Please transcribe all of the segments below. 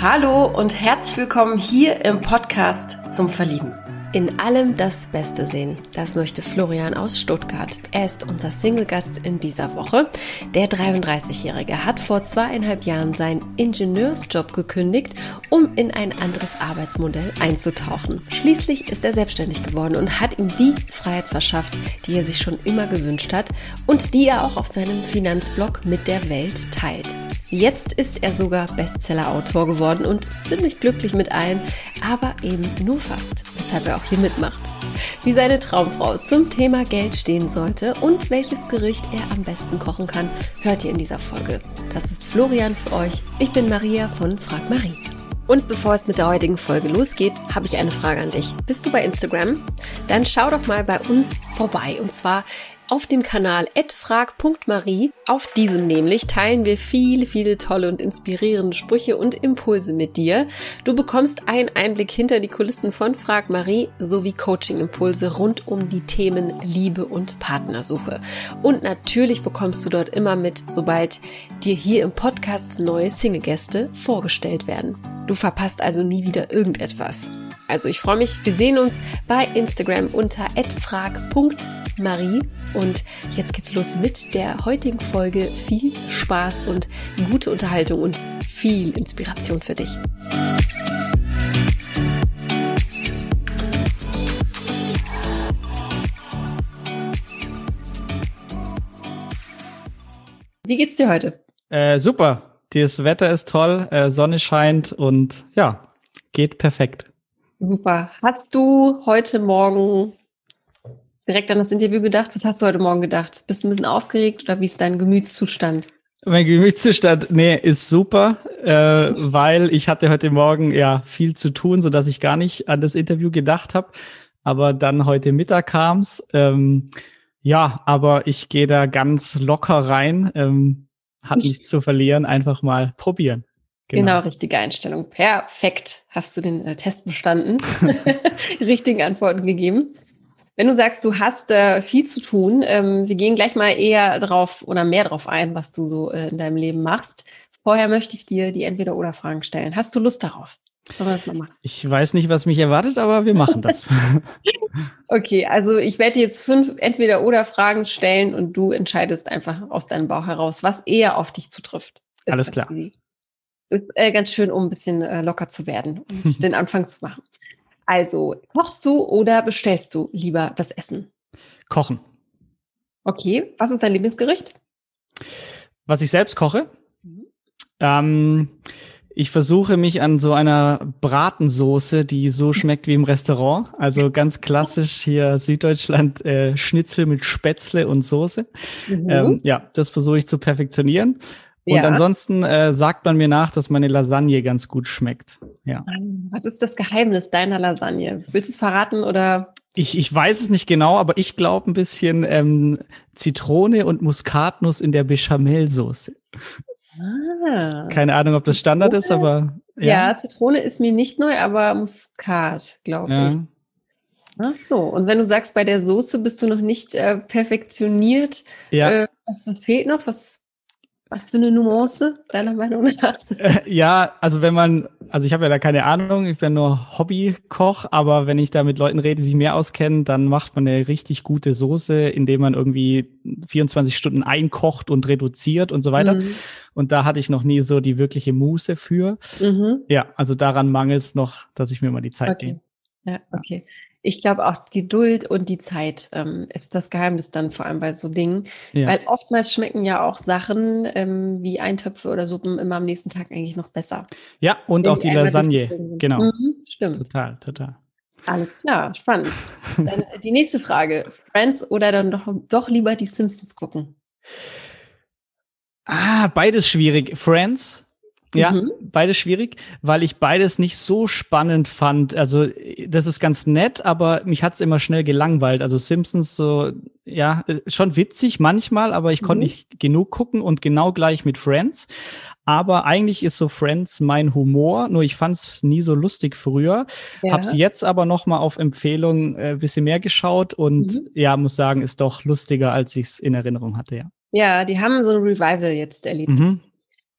Hallo und herzlich willkommen hier im Podcast zum Verlieben. In allem das Beste sehen. Das möchte Florian aus Stuttgart. Er ist unser Single-Gast in dieser Woche. Der 33-Jährige hat vor zweieinhalb Jahren seinen Ingenieursjob gekündigt, um in ein anderes Arbeitsmodell einzutauchen. Schließlich ist er selbstständig geworden und hat ihm die Freiheit verschafft, die er sich schon immer gewünscht hat und die er auch auf seinem Finanzblog mit der Welt teilt. Jetzt ist er sogar Bestseller-Autor geworden und ziemlich glücklich mit allem, aber eben nur fast, weshalb er auch hier mitmacht. Wie seine Traumfrau zum Thema Geld stehen sollte und welches Gericht er am besten kochen kann, hört ihr in dieser Folge. Das ist Florian für euch. Ich bin Maria von Frag Marie. Und bevor es mit der heutigen Folge losgeht, habe ich eine Frage an dich. Bist du bei Instagram? Dann schau doch mal bei uns vorbei. Und zwar auf dem Kanal @frag.marie. Auf diesem nämlich teilen wir viele, viele tolle und inspirierende Sprüche und Impulse mit dir. Du bekommst einen Einblick hinter die Kulissen von Frag Marie sowie Coaching-Impulse rund um die Themen Liebe und Partnersuche. Und natürlich bekommst du dort immer mit, sobald dir hier im Podcast neue Single-Gäste vorgestellt werden. Du verpasst also nie wieder irgendetwas. Also ich freue mich. Wir sehen uns bei Instagram unter @frag.marie und jetzt geht's los mit der heutigen Folge. Viel Spaß und gute Unterhaltung und viel Inspiration für dich. Wie geht's dir heute? Äh, super. Das Wetter ist toll, äh, Sonne scheint und ja, geht perfekt. Super. Hast du heute Morgen direkt an das Interview gedacht? Was hast du heute Morgen gedacht? Bist du ein bisschen aufgeregt oder wie ist dein Gemütszustand? Mein Gemütszustand, nee, ist super, äh, weil ich hatte heute Morgen ja viel zu tun, so dass ich gar nicht an das Interview gedacht habe. Aber dann heute Mittag kam's. Ähm, ja, aber ich gehe da ganz locker rein. Ähm, hat nichts zu verlieren, einfach mal probieren. Genau. genau. richtige Einstellung. Perfekt. Hast du den äh, Test bestanden? Richtigen Antworten gegeben. Wenn du sagst, du hast äh, viel zu tun, ähm, wir gehen gleich mal eher drauf oder mehr drauf ein, was du so äh, in deinem Leben machst. Vorher möchte ich dir die Entweder-Oder-Fragen stellen. Hast du Lust darauf? Sollen wir das mal machen? Ich weiß nicht, was mich erwartet, aber wir machen das. okay, also ich werde jetzt fünf Entweder-Oder-Fragen stellen und du entscheidest einfach aus deinem Bauch heraus, was eher auf dich zutrifft. Alles klar. Easy äh, ganz schön, um ein bisschen äh, locker zu werden und den Anfang zu machen. Also, kochst du oder bestellst du lieber das Essen? Kochen. Okay, was ist dein Lieblingsgericht? Was ich selbst koche? Mhm. Ähm, ich versuche mich an so einer Bratensoße, die so schmeckt wie im Restaurant. Also ganz klassisch hier Süddeutschland äh, Schnitzel mit Spätzle und Soße. Mhm. Ähm, ja, das versuche ich zu perfektionieren. Und ja. ansonsten äh, sagt man mir nach, dass meine Lasagne ganz gut schmeckt. Ja. Was ist das Geheimnis deiner Lasagne? Willst du es verraten oder? Ich, ich weiß es nicht genau, aber ich glaube ein bisschen ähm, Zitrone und Muskatnuss in der Bechamelsoße. Ah. Keine Ahnung, ob das Standard Zitrone? ist, aber ja. ja. Zitrone ist mir nicht neu, aber Muskat, glaube ja. ich. Ach so, und wenn du sagst, bei der Soße bist du noch nicht äh, perfektioniert, ja. Äh, was, was fehlt noch? Was was für eine Nuance, deiner Meinung nach? Äh, ja, also wenn man, also ich habe ja da keine Ahnung, ich bin nur Hobbykoch, aber wenn ich da mit Leuten rede, die sich mehr auskennen, dann macht man eine richtig gute Soße, indem man irgendwie 24 Stunden einkocht und reduziert und so weiter. Mhm. Und da hatte ich noch nie so die wirkliche Muße für. Mhm. Ja, also daran mangelt es noch, dass ich mir mal die Zeit okay. nehme. Ja, okay ich glaube auch Geduld und die Zeit ähm, ist das Geheimnis dann vor allem bei so Dingen. Ja. Weil oftmals schmecken ja auch Sachen ähm, wie Eintöpfe oder Suppen immer am nächsten Tag eigentlich noch besser. Ja, und Wenn auch die Lasagne. Genau. Mhm, stimmt. Total, total. Alles klar, spannend. dann äh, die nächste Frage. Friends oder dann doch, doch lieber die Simpsons gucken? Ah, beides schwierig. Friends ja, mhm. beides schwierig, weil ich beides nicht so spannend fand. Also das ist ganz nett, aber mich hat's immer schnell gelangweilt. Also Simpsons so, ja, schon witzig manchmal, aber ich mhm. konnte nicht genug gucken und genau gleich mit Friends. Aber eigentlich ist so Friends mein Humor, nur ich fand's nie so lustig früher. Ja. Hab's jetzt aber noch mal auf Empfehlung äh, bisschen mehr geschaut und mhm. ja, muss sagen, ist doch lustiger, als ich's in Erinnerung hatte, ja. Ja, die haben so ein Revival jetzt erlebt. Mhm.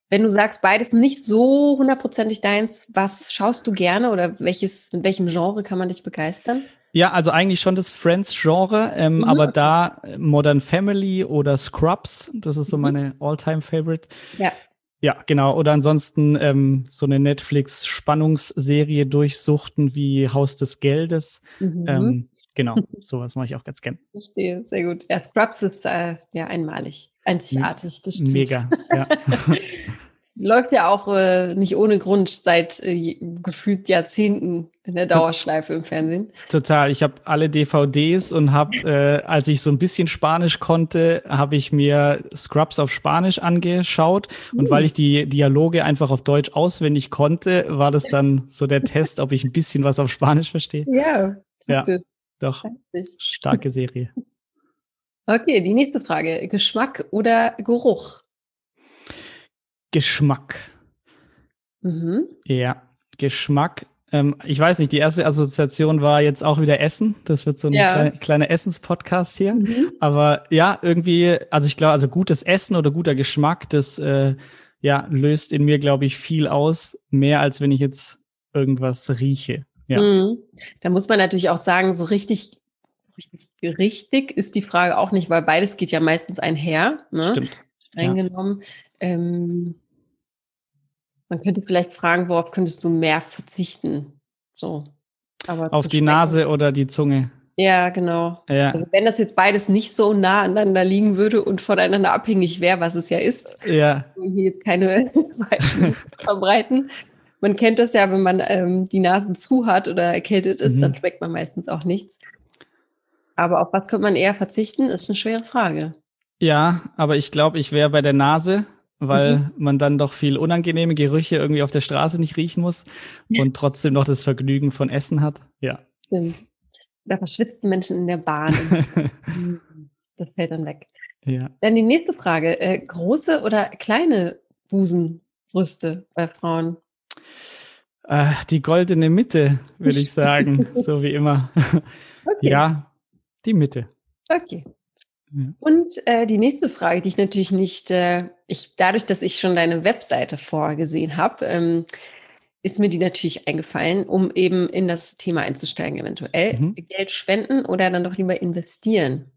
Wenn du sagst, beides nicht so hundertprozentig deins, was schaust du gerne oder welches, in welchem Genre kann man dich begeistern? Ja, also eigentlich schon das Friends-Genre, ähm, mhm, aber da Modern Family oder Scrubs, das ist so mhm. meine All-Time-Favorite. Ja. Ja, genau. Oder ansonsten ähm, so eine Netflix-Spannungsserie durchsuchten wie Haus des Geldes. Mhm. Ähm, genau, sowas mache ich auch ganz gern. Verstehe, sehr gut. Ja, Scrubs ist äh, ja einmalig, einzigartig. Das stimmt. Mega, ja. Läuft ja auch äh, nicht ohne Grund seit äh, gefühlt Jahrzehnten in der Dauerschleife im Fernsehen. Total. Ich habe alle DVDs und habe, äh, als ich so ein bisschen Spanisch konnte, habe ich mir Scrubs auf Spanisch angeschaut. Mhm. Und weil ich die Dialoge einfach auf Deutsch auswendig konnte, war das dann so der Test, ob ich ein bisschen was auf Spanisch verstehe. Ja, ja doch. Starke Serie. Okay, die nächste Frage. Geschmack oder Geruch? Geschmack. Mhm. Ja, Geschmack. Ähm, ich weiß nicht, die erste Assoziation war jetzt auch wieder Essen. Das wird so ein ja. kleiner, Essenspodcast hier. Mhm. Aber ja, irgendwie, also ich glaube, also gutes Essen oder guter Geschmack, das äh, ja, löst in mir, glaube ich, viel aus. Mehr als wenn ich jetzt irgendwas rieche. Ja. Mhm. Da muss man natürlich auch sagen, so richtig, richtig, richtig ist die Frage auch nicht, weil beides geht ja meistens einher. Ne? Stimmt streng ja. genommen. Ähm, man könnte vielleicht fragen, worauf könntest du mehr verzichten? So. Aber Auf die Nase oder die Zunge. Ja, genau. Ja. Also wenn das jetzt beides nicht so nah aneinander liegen würde und voneinander abhängig wäre, was es ja ist, ja. hier jetzt keine verbreiten. Man kennt das ja, wenn man ähm, die Nase zu hat oder erkältet ist, mhm. dann schmeckt man meistens auch nichts. Aber auf was könnte man eher verzichten, ist eine schwere Frage. Ja, aber ich glaube, ich wäre bei der Nase, weil mhm. man dann doch viel unangenehme Gerüche irgendwie auf der Straße nicht riechen muss und trotzdem noch das Vergnügen von Essen hat. Ja. Stimmt. Da verschwitzen Menschen in der Bahn. Mhm. das fällt dann weg. Ja. Dann die nächste Frage. Äh, große oder kleine Busenbrüste bei Frauen? Äh, die goldene Mitte, würde ich sagen. so wie immer. Okay. Ja, die Mitte. Okay. Und äh, die nächste Frage, die ich natürlich nicht, äh, ich, dadurch, dass ich schon deine Webseite vorgesehen habe, ähm, ist mir die natürlich eingefallen, um eben in das Thema einzusteigen, eventuell. Mhm. Geld spenden oder dann doch lieber investieren?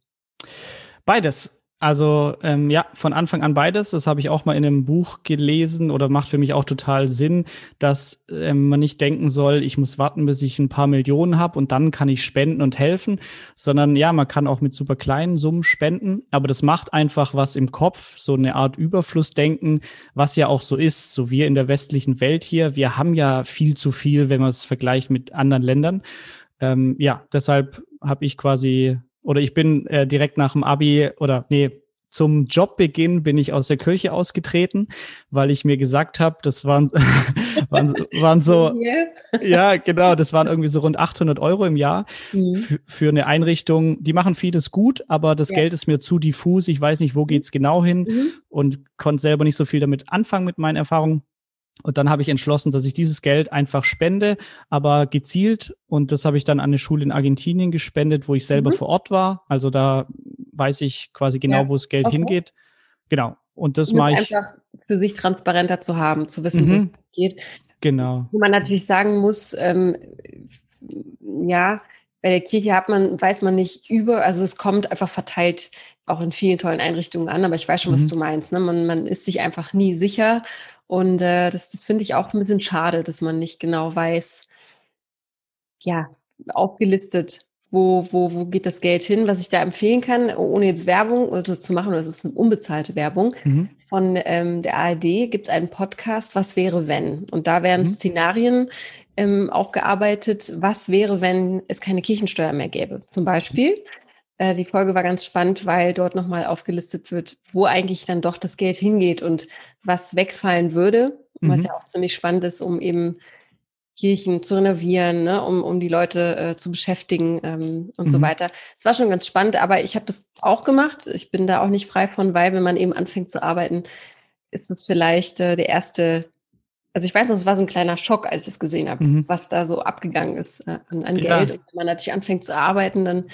Beides. Also ähm, ja, von Anfang an beides. Das habe ich auch mal in einem Buch gelesen oder macht für mich auch total Sinn, dass ähm, man nicht denken soll, ich muss warten, bis ich ein paar Millionen habe und dann kann ich spenden und helfen, sondern ja, man kann auch mit super kleinen Summen spenden, aber das macht einfach was im Kopf, so eine Art Überflussdenken, was ja auch so ist, so wir in der westlichen Welt hier, wir haben ja viel zu viel, wenn man es vergleicht mit anderen Ländern. Ähm, ja, deshalb habe ich quasi oder ich bin äh, direkt nach dem Abi oder nee, zum Jobbeginn bin ich aus der Kirche ausgetreten, weil ich mir gesagt habe, das waren, waren, waren so, ja, genau, das waren irgendwie so rund 800 Euro im Jahr mhm. für eine Einrichtung. Die machen vieles gut, aber das ja. Geld ist mir zu diffus. Ich weiß nicht, wo geht's genau hin mhm. und konnte selber nicht so viel damit anfangen mit meinen Erfahrungen. Und dann habe ich entschlossen, dass ich dieses Geld einfach spende, aber gezielt. Und das habe ich dann an eine Schule in Argentinien gespendet, wo ich selber mhm. vor Ort war. Also da weiß ich quasi genau, ja. wo das Geld okay. hingeht. Genau. Und das mache ich. Einfach für sich transparenter zu haben, zu wissen, mhm. wo es geht. Genau. Wo man natürlich sagen muss, ähm, ja, bei der Kirche hat man, weiß man nicht über, also es kommt einfach verteilt auch in vielen tollen Einrichtungen an, aber ich weiß schon, mhm. was du meinst. Ne? Man, man ist sich einfach nie sicher und äh, das, das finde ich auch ein bisschen schade, dass man nicht genau weiß, ja, aufgelistet, wo, wo, wo geht das Geld hin, was ich da empfehlen kann, ohne jetzt Werbung oder zu machen, das ist eine unbezahlte Werbung. Mhm. Von ähm, der ARD gibt es einen Podcast, Was wäre wenn? Und da werden mhm. Szenarien ähm, aufgearbeitet, was wäre, wenn es keine Kirchensteuer mehr gäbe. Zum Beispiel äh, die Folge war ganz spannend, weil dort nochmal aufgelistet wird, wo eigentlich dann doch das Geld hingeht und was wegfallen würde. Mhm. Was ja auch ziemlich spannend ist, um eben Kirchen zu renovieren, ne, um, um die Leute äh, zu beschäftigen ähm, und mhm. so weiter. Es war schon ganz spannend, aber ich habe das auch gemacht. Ich bin da auch nicht frei von, weil wenn man eben anfängt zu arbeiten, ist das vielleicht äh, der erste also ich weiß noch, es war so ein kleiner Schock, als ich das gesehen habe, mhm. was da so abgegangen ist äh, an, an ja. Geld. Und wenn man natürlich anfängt zu arbeiten, dann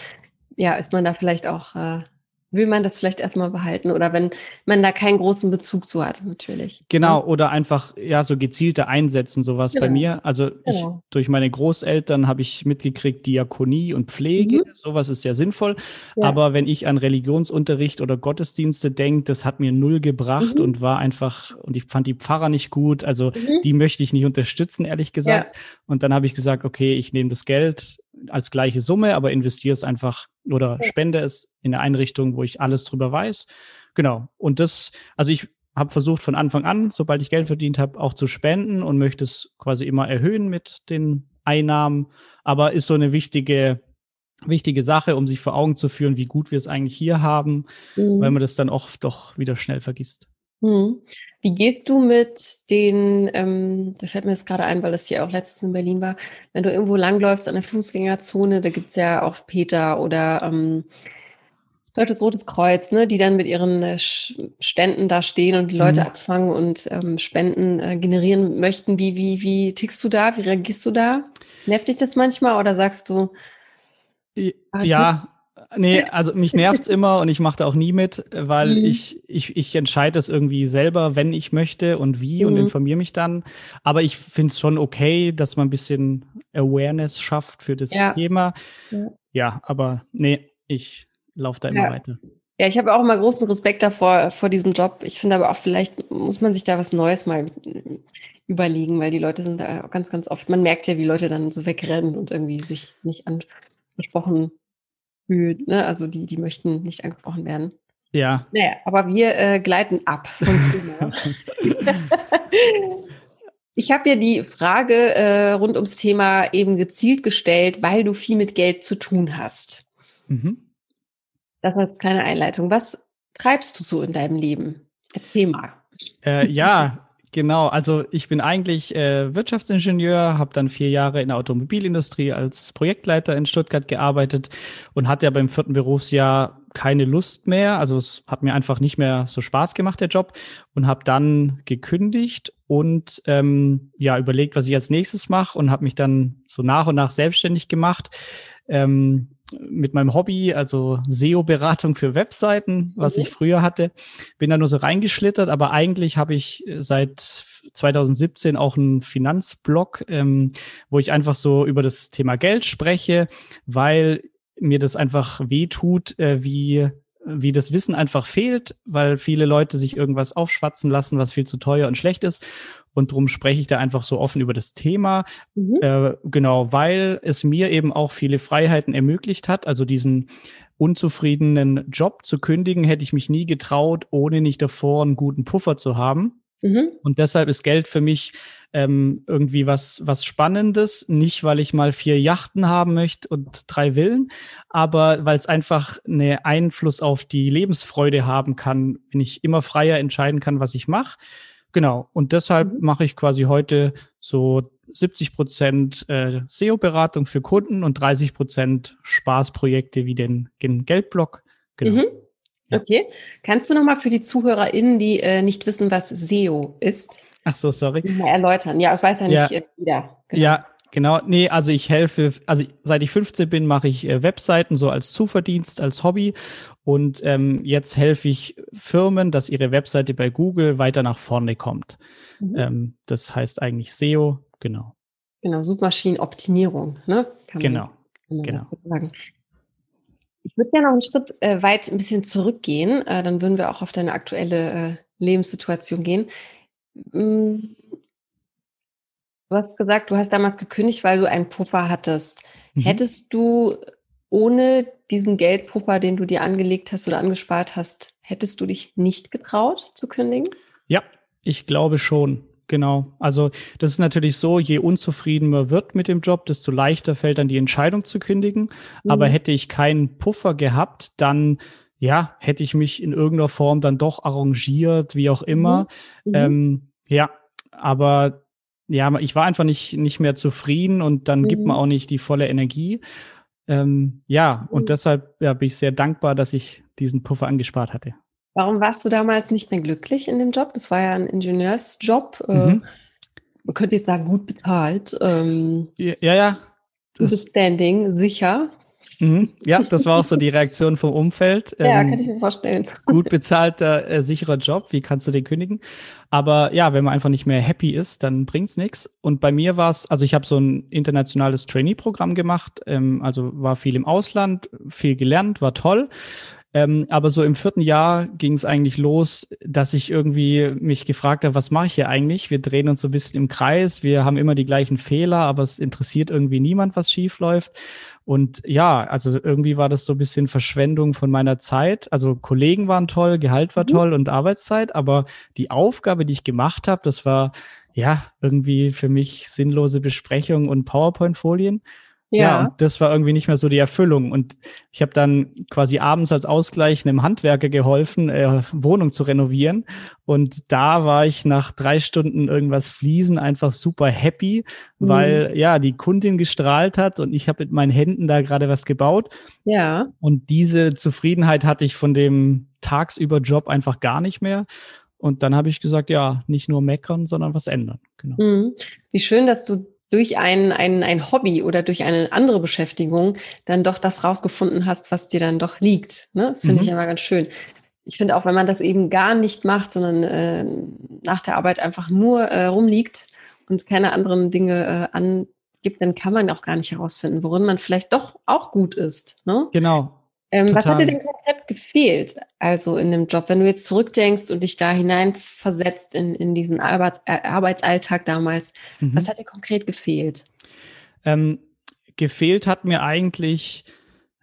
ja, ist man da vielleicht auch äh, will man das vielleicht erstmal behalten oder wenn man da keinen großen Bezug zu hat, natürlich. Genau, oder einfach ja so gezielte einsetzen, sowas genau. bei mir. Also genau. ich, durch meine Großeltern habe ich mitgekriegt, Diakonie und Pflege, mhm. sowas ist sehr sinnvoll. Ja. Aber wenn ich an Religionsunterricht oder Gottesdienste denke, das hat mir null gebracht mhm. und war einfach, und ich fand die Pfarrer nicht gut, also mhm. die möchte ich nicht unterstützen, ehrlich gesagt. Ja. Und dann habe ich gesagt, okay, ich nehme das Geld als gleiche Summe, aber investiere es einfach oder spende es in eine Einrichtung, wo ich alles drüber weiß. Genau. Und das, also ich habe versucht von Anfang an, sobald ich Geld verdient habe, auch zu spenden und möchte es quasi immer erhöhen mit den Einnahmen. Aber ist so eine wichtige, wichtige Sache, um sich vor Augen zu führen, wie gut wir es eigentlich hier haben, mhm. weil man das dann oft doch wieder schnell vergisst. Mhm. Wie gehst du mit den, ähm, da fällt mir jetzt gerade ein, weil das hier auch letztens in Berlin war, wenn du irgendwo langläufst an der Fußgängerzone, da gibt es ja auch Peter oder ähm, Deutsches Rotes Kreuz, ne, die dann mit ihren äh, Ständen da stehen und die Leute mhm. abfangen und ähm, Spenden äh, generieren möchten. Wie, wie, wie tickst du da? Wie reagierst du da? Nervt dich das manchmal oder sagst du? Ja, Nee, also mich nervt es immer und ich mache da auch nie mit, weil mhm. ich, ich, ich entscheide es irgendwie selber, wenn ich möchte und wie mhm. und informiere mich dann. Aber ich finde es schon okay, dass man ein bisschen Awareness schafft für das ja. Thema. Ja. ja. aber nee, ich laufe da immer ja. weiter. Ja, ich habe auch immer großen Respekt davor, vor diesem Job. Ich finde aber auch, vielleicht muss man sich da was Neues mal überlegen, weil die Leute sind da ganz, ganz oft, man merkt ja, wie Leute dann so wegrennen und irgendwie sich nicht angesprochen fühlt. Ne? Also die, die möchten nicht angesprochen werden. Ja. Naja, aber wir äh, gleiten ab vom Thema. ich habe ja die Frage äh, rund ums Thema eben gezielt gestellt, weil du viel mit Geld zu tun hast. Mhm. Das ist keine Einleitung. Was treibst du so in deinem Leben? Erzähl mal. Äh, ja, Genau, also ich bin eigentlich äh, Wirtschaftsingenieur, habe dann vier Jahre in der Automobilindustrie als Projektleiter in Stuttgart gearbeitet und hatte ja beim vierten Berufsjahr keine Lust mehr. Also es hat mir einfach nicht mehr so Spaß gemacht, der Job, und habe dann gekündigt und ähm, ja überlegt, was ich als nächstes mache und habe mich dann so nach und nach selbstständig gemacht. Ähm, mit meinem Hobby, also SEO-Beratung für Webseiten, was mhm. ich früher hatte, bin da nur so reingeschlittert, aber eigentlich habe ich seit 2017 auch einen Finanzblog, ähm, wo ich einfach so über das Thema Geld spreche, weil mir das einfach wehtut, äh, wie wie das Wissen einfach fehlt, weil viele Leute sich irgendwas aufschwatzen lassen, was viel zu teuer und schlecht ist. Und darum spreche ich da einfach so offen über das Thema. Mhm. Äh, genau, weil es mir eben auch viele Freiheiten ermöglicht hat. Also diesen unzufriedenen Job zu kündigen, hätte ich mich nie getraut, ohne nicht davor einen guten Puffer zu haben. Mhm. Und deshalb ist Geld für mich ähm, irgendwie was, was Spannendes. Nicht, weil ich mal vier Yachten haben möchte und drei Villen, aber weil es einfach einen Einfluss auf die Lebensfreude haben kann, wenn ich immer freier entscheiden kann, was ich mache. Genau. Und deshalb mhm. mache ich quasi heute so 70 Prozent äh, SEO-Beratung für Kunden und 30 Prozent Spaßprojekte wie den, den Geldblock. Genau. Mhm. Okay. Kannst du nochmal für die ZuhörerInnen, die äh, nicht wissen, was SEO ist, Ach so, sorry. Mal erläutern. Ja, das weiß ja nicht ja. jeder. Genau. Ja, Genau, nee, also ich helfe, also seit ich 15 bin, mache ich äh, Webseiten so als Zuverdienst, als Hobby. Und ähm, jetzt helfe ich Firmen, dass ihre Webseite bei Google weiter nach vorne kommt. Mhm. Ähm, das heißt eigentlich SEO, genau. Genau, Suchmaschinenoptimierung, ne? Kann genau, man, genau. Ich würde gerne noch einen Schritt äh, weit ein bisschen zurückgehen, äh, dann würden wir auch auf deine aktuelle äh, Lebenssituation gehen. Hm, Du hast gesagt, du hast damals gekündigt, weil du einen Puffer hattest. Mhm. Hättest du ohne diesen Geldpuffer, den du dir angelegt hast oder angespart hast, hättest du dich nicht getraut zu kündigen? Ja, ich glaube schon. Genau. Also das ist natürlich so, je unzufrieden man wird mit dem Job, desto leichter fällt dann die Entscheidung zu kündigen. Mhm. Aber hätte ich keinen Puffer gehabt, dann ja, hätte ich mich in irgendeiner Form dann doch arrangiert, wie auch immer. Mhm. mhm. Ähm, ja, aber ja, ich war einfach nicht, nicht mehr zufrieden und dann mhm. gibt man mhm. auch nicht die volle Energie. Ähm, ja, und mhm. deshalb ja, bin ich sehr dankbar, dass ich diesen Puffer angespart hatte. Warum warst du damals nicht mehr glücklich in dem Job? Das war ja ein Ingenieursjob. Äh, mhm. Man könnte jetzt sagen, gut bezahlt. Ähm, ja, ja. Gutes Standing, sicher. Mhm. Ja, das war auch so die Reaktion vom Umfeld. Ja, ähm, kann ich mir vorstellen. Gut bezahlter, äh, sicherer Job, wie kannst du den kündigen? Aber ja, wenn man einfach nicht mehr happy ist, dann bringt's nichts. Und bei mir war es, also ich habe so ein internationales Trainee-Programm gemacht, ähm, also war viel im Ausland, viel gelernt, war toll. Ähm, aber so im vierten Jahr ging es eigentlich los, dass ich irgendwie mich gefragt habe, was mache ich hier eigentlich? Wir drehen uns so ein bisschen im Kreis, wir haben immer die gleichen Fehler, aber es interessiert irgendwie niemand, was schief läuft. Und ja, also irgendwie war das so ein bisschen Verschwendung von meiner Zeit. Also Kollegen waren toll, Gehalt war mhm. toll und Arbeitszeit, aber die Aufgabe, die ich gemacht habe, das war ja irgendwie für mich sinnlose Besprechung und PowerPoint-Folien. Ja. ja, das war irgendwie nicht mehr so die Erfüllung. Und ich habe dann quasi abends als Ausgleich einem Handwerker geholfen, äh, Wohnung zu renovieren. Und da war ich nach drei Stunden irgendwas fließen einfach super happy, mhm. weil ja die Kundin gestrahlt hat und ich habe mit meinen Händen da gerade was gebaut. Ja. Und diese Zufriedenheit hatte ich von dem tagsüber Job einfach gar nicht mehr. Und dann habe ich gesagt, ja, nicht nur meckern, sondern was ändern. Genau. Mhm. Wie schön, dass du durch ein, ein, ein Hobby oder durch eine andere Beschäftigung dann doch das rausgefunden hast, was dir dann doch liegt. Ne? Das finde mhm. ich immer ganz schön. Ich finde auch, wenn man das eben gar nicht macht, sondern äh, nach der Arbeit einfach nur äh, rumliegt und keine anderen Dinge äh, angibt, dann kann man auch gar nicht herausfinden, worin man vielleicht doch auch gut ist. Ne? Genau. Ähm, was hat dir denn konkret gefehlt, also in dem Job, wenn du jetzt zurückdenkst und dich da hineinversetzt in, in diesen Arbeits äh, Arbeitsalltag damals? Mhm. Was hat dir konkret gefehlt? Ähm, gefehlt hat mir eigentlich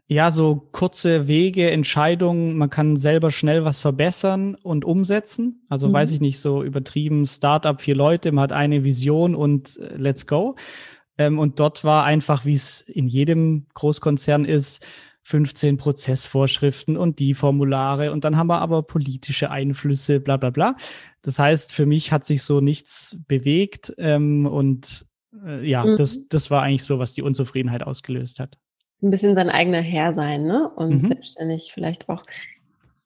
ja so kurze Wege, Entscheidungen. Man kann selber schnell was verbessern und umsetzen. Also mhm. weiß ich nicht, so übertrieben Startup, vier Leute, man hat eine Vision und äh, let's go. Ähm, und dort war einfach, wie es in jedem Großkonzern ist, 15 Prozessvorschriften und die Formulare und dann haben wir aber politische Einflüsse, bla bla bla. Das heißt, für mich hat sich so nichts bewegt ähm, und äh, ja, mhm. das, das war eigentlich so, was die Unzufriedenheit ausgelöst hat. ein bisschen sein eigener Herr sein, ne? Und mhm. selbstständig vielleicht auch.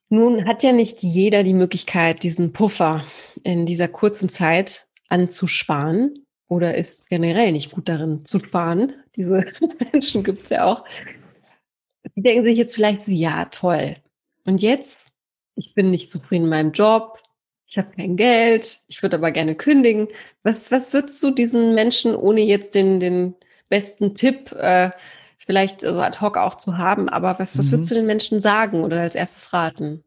Nun hat ja nicht jeder die Möglichkeit, diesen Puffer in dieser kurzen Zeit anzusparen oder ist generell nicht gut darin zu sparen. Diese Menschen gibt es ja auch. Die denken sich jetzt vielleicht so, ja, toll. Und jetzt, ich bin nicht zufrieden in meinem Job, ich habe kein Geld, ich würde aber gerne kündigen. Was, was würdest du diesen Menschen, ohne jetzt den, den besten Tipp äh, vielleicht so ad hoc auch zu haben, aber was, was mhm. würdest du den Menschen sagen oder als erstes raten?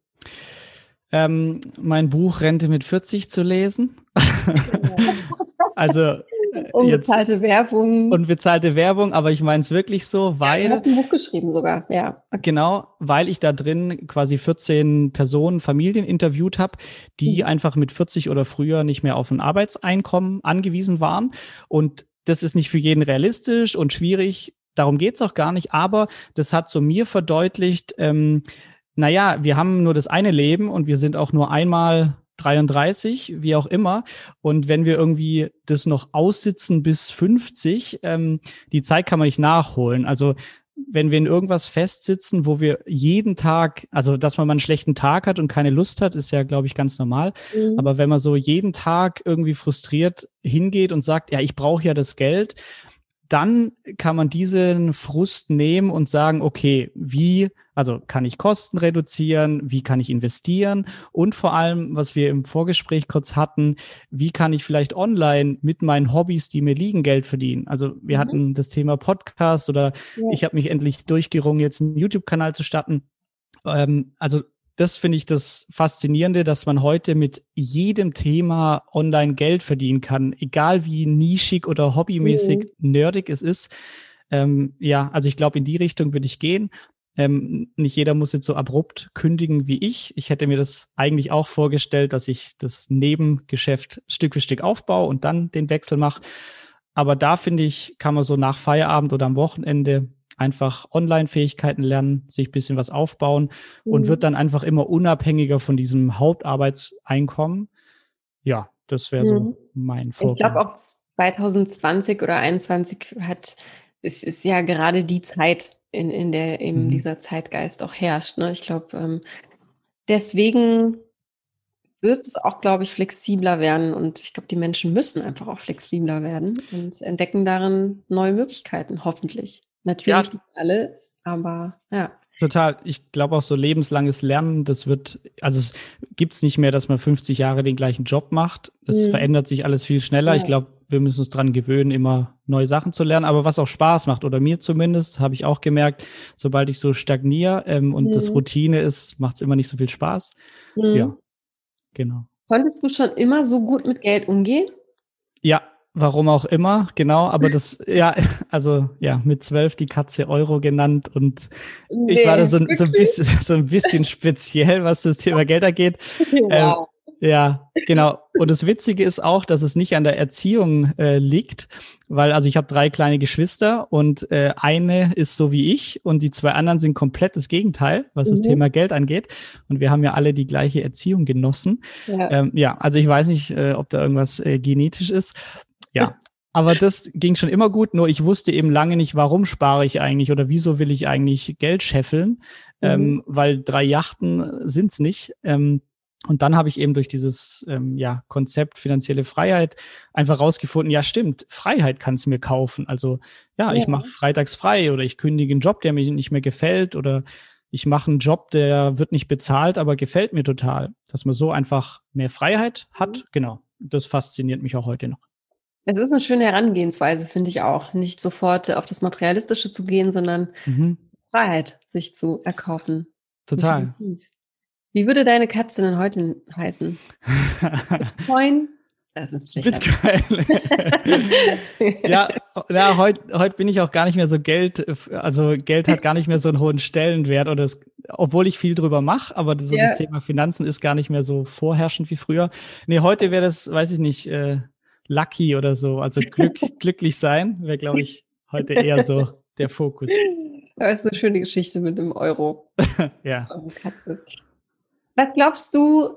Ähm, mein Buch Rente mit 40 zu lesen. also Unbezahlte jetzt, Werbung. Unbezahlte Werbung, aber ich meine es wirklich so, weil. Ja, du hast ein Buch geschrieben sogar, ja. Genau, weil ich da drin quasi 14 Personen, Familien interviewt habe, die mhm. einfach mit 40 oder früher nicht mehr auf ein Arbeitseinkommen angewiesen waren. Und das ist nicht für jeden realistisch und schwierig. Darum geht's auch gar nicht, aber das hat so mir verdeutlicht, ähm, naja, wir haben nur das eine Leben und wir sind auch nur einmal 33, wie auch immer. Und wenn wir irgendwie das noch aussitzen bis 50, ähm, die Zeit kann man nicht nachholen. Also wenn wir in irgendwas festsitzen, wo wir jeden Tag, also dass man mal einen schlechten Tag hat und keine Lust hat, ist ja, glaube ich, ganz normal. Mhm. Aber wenn man so jeden Tag irgendwie frustriert hingeht und sagt, ja, ich brauche ja das Geld, dann kann man diesen Frust nehmen und sagen, okay, wie, also kann ich Kosten reduzieren, wie kann ich investieren und vor allem, was wir im Vorgespräch kurz hatten, wie kann ich vielleicht online mit meinen Hobbys, die mir liegen, Geld verdienen. Also wir mhm. hatten das Thema Podcast oder ja. ich habe mich endlich durchgerungen, jetzt einen YouTube-Kanal zu starten. Ähm, also das finde ich das Faszinierende, dass man heute mit jedem Thema online Geld verdienen kann, egal wie nischig oder hobbymäßig mhm. nerdig es ist. Ähm, ja, also ich glaube, in die Richtung würde ich gehen. Ähm, nicht jeder muss jetzt so abrupt kündigen wie ich. Ich hätte mir das eigentlich auch vorgestellt, dass ich das Nebengeschäft Stück für Stück aufbaue und dann den Wechsel mache. Aber da finde ich, kann man so nach Feierabend oder am Wochenende einfach Online-Fähigkeiten lernen, sich ein bisschen was aufbauen mhm. und wird dann einfach immer unabhängiger von diesem Hauptarbeitseinkommen. Ja, das wäre so mhm. mein Vorbild. Ich glaube auch 2020 oder 2021 hat, ist, ist ja gerade die Zeit, in, in der eben mhm. dieser Zeitgeist auch herrscht. Ne? Ich glaube, ähm, deswegen wird es auch, glaube ich, flexibler werden. Und ich glaube, die Menschen müssen einfach auch flexibler werden und entdecken darin neue Möglichkeiten, hoffentlich. Natürlich ja. nicht alle, Aber ja. Total. Ich glaube auch so lebenslanges Lernen, das wird, also es gibt es nicht mehr, dass man 50 Jahre den gleichen Job macht. Es mhm. verändert sich alles viel schneller. Ja. Ich glaube, wir müssen uns dran gewöhnen, immer neue Sachen zu lernen. Aber was auch Spaß macht, oder mir zumindest, habe ich auch gemerkt, sobald ich so stagniere ähm, und mhm. das Routine ist, macht es immer nicht so viel Spaß. Mhm. Ja, genau. Konntest du schon immer so gut mit Geld umgehen? Ja, Warum auch immer, genau, aber das, ja, also ja, mit zwölf die Katze Euro genannt und nee, ich war da so, so, ein bisschen, so ein bisschen speziell, was das Thema Geld angeht. Wow. Ähm, ja, genau. Und das Witzige ist auch, dass es nicht an der Erziehung äh, liegt, weil also ich habe drei kleine Geschwister und äh, eine ist so wie ich und die zwei anderen sind komplett das Gegenteil, was mhm. das Thema Geld angeht. Und wir haben ja alle die gleiche Erziehung genossen. Ja, ähm, ja also ich weiß nicht, äh, ob da irgendwas äh, genetisch ist. Ja. Aber das ging schon immer gut, nur ich wusste eben lange nicht, warum spare ich eigentlich oder wieso will ich eigentlich Geld scheffeln, mhm. ähm, weil drei Yachten sind's nicht. Ähm, und dann habe ich eben durch dieses ähm, ja, Konzept finanzielle Freiheit einfach rausgefunden, ja stimmt, Freiheit kannst mir kaufen. Also ja, ja. ich mache freitags frei oder ich kündige einen Job, der mir nicht mehr gefällt oder ich mache einen Job, der wird nicht bezahlt, aber gefällt mir total. Dass man so einfach mehr Freiheit hat, mhm. genau. Das fasziniert mich auch heute noch. Es ist eine schöne Herangehensweise, finde ich auch. Nicht sofort auf das Materialistische zu gehen, sondern mhm. Freiheit sich zu erkaufen. Total. Wie würde deine Katze denn heute heißen? Bitcoin? Das ist Bitcoin. ja, ja heute heut bin ich auch gar nicht mehr so Geld, also Geld hat gar nicht mehr so einen hohen Stellenwert oder es, obwohl ich viel drüber mache, aber das, ja. das, Thema Finanzen ist gar nicht mehr so vorherrschend wie früher. Nee, heute wäre das, weiß ich nicht, äh, lucky oder so, also Glück, glücklich sein, wäre, glaube ich, heute eher so der Fokus. Das ist eine schöne Geschichte mit dem Euro. ja. Was glaubst du,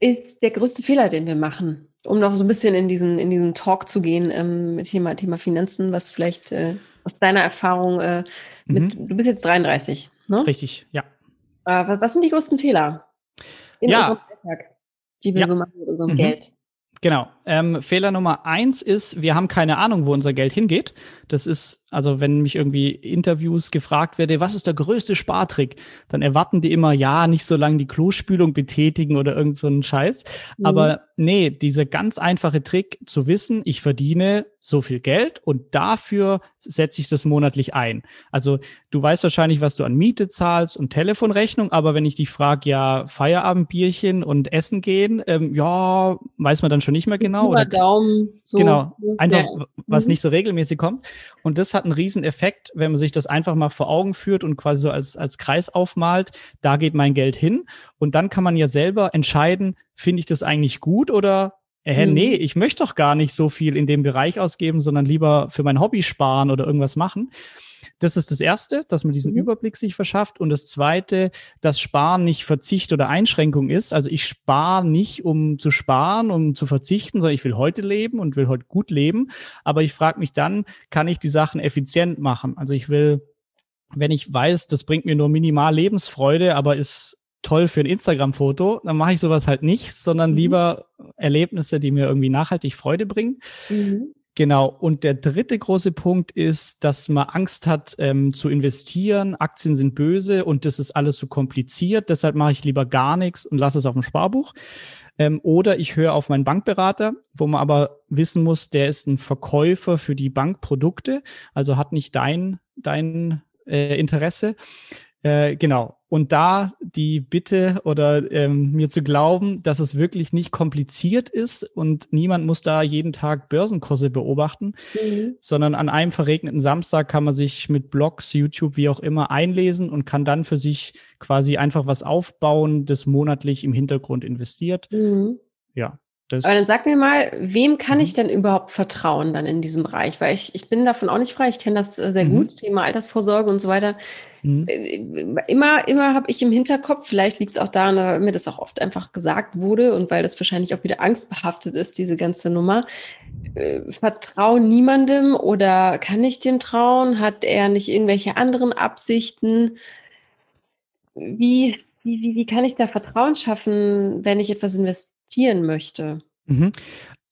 ist der größte Fehler, den wir machen? Um noch so ein bisschen in diesen, in diesen Talk zu gehen ähm, mit Thema, Thema Finanzen, was vielleicht äh, aus deiner Erfahrung äh, mit, mhm. du bist jetzt 33, ne? Richtig, ja. Äh, was, was, sind die größten Fehler in ja. unserem Alltag, die wir ja. so machen mit unserem mhm. Geld? Genau. Ähm, Fehler Nummer eins ist, wir haben keine Ahnung, wo unser Geld hingeht. Das ist, also wenn mich irgendwie Interviews gefragt werde, was ist der größte Spartrick, dann erwarten die immer, ja, nicht so lange die Klospülung betätigen oder irgend so einen Scheiß. Mhm. Aber nee, dieser ganz einfache Trick zu wissen, ich verdiene so viel Geld und dafür setze ich das monatlich ein. Also du weißt wahrscheinlich, was du an Miete zahlst und Telefonrechnung, aber wenn ich dich frage, ja, Feierabendbierchen und Essen gehen, ähm, ja, weiß man dann schon nicht mehr genau. Oder, Daumen, so. Genau, einfach ja. was mhm. nicht so regelmäßig kommt. Und das hat einen riesen Effekt, wenn man sich das einfach mal vor Augen führt und quasi so als, als Kreis aufmalt, da geht mein Geld hin. Und dann kann man ja selber entscheiden, finde ich das eigentlich gut oder äh, mhm. nee, ich möchte doch gar nicht so viel in dem Bereich ausgeben, sondern lieber für mein Hobby sparen oder irgendwas machen. Das ist das Erste, dass man diesen mhm. Überblick sich verschafft. Und das Zweite, dass Sparen nicht Verzicht oder Einschränkung ist. Also ich spare nicht, um zu sparen, um zu verzichten, sondern ich will heute leben und will heute gut leben. Aber ich frage mich dann, kann ich die Sachen effizient machen? Also ich will, wenn ich weiß, das bringt mir nur minimal Lebensfreude, aber ist toll für ein Instagram-Foto, dann mache ich sowas halt nicht, sondern mhm. lieber Erlebnisse, die mir irgendwie nachhaltig Freude bringen. Mhm. Genau. Und der dritte große Punkt ist, dass man Angst hat ähm, zu investieren. Aktien sind böse und das ist alles so kompliziert. Deshalb mache ich lieber gar nichts und lasse es auf dem Sparbuch. Ähm, oder ich höre auf meinen Bankberater, wo man aber wissen muss, der ist ein Verkäufer für die Bankprodukte, also hat nicht dein, dein äh, Interesse. Äh, genau. Und da die Bitte oder ähm, mir zu glauben, dass es wirklich nicht kompliziert ist und niemand muss da jeden Tag Börsenkurse beobachten, mhm. sondern an einem verregneten Samstag kann man sich mit Blogs, YouTube, wie auch immer einlesen und kann dann für sich quasi einfach was aufbauen, das monatlich im Hintergrund investiert. Mhm. Ja, das Aber dann sag mir mal, wem kann mhm. ich denn überhaupt vertrauen dann in diesem Bereich? Weil ich, ich bin davon auch nicht frei. Ich kenne das äh, sehr mhm. gut, Thema Altersvorsorge und so weiter. Mhm. Äh, immer, immer habe ich im Hinterkopf, vielleicht liegt es auch daran, weil mir das auch oft einfach gesagt wurde und weil das wahrscheinlich auch wieder angstbehaftet ist, diese ganze Nummer. Äh, vertraue niemandem oder kann ich dem trauen? Hat er nicht irgendwelche anderen Absichten? Wie, wie, wie, wie kann ich da Vertrauen schaffen, wenn ich etwas investiere? Investieren möchte. Mhm.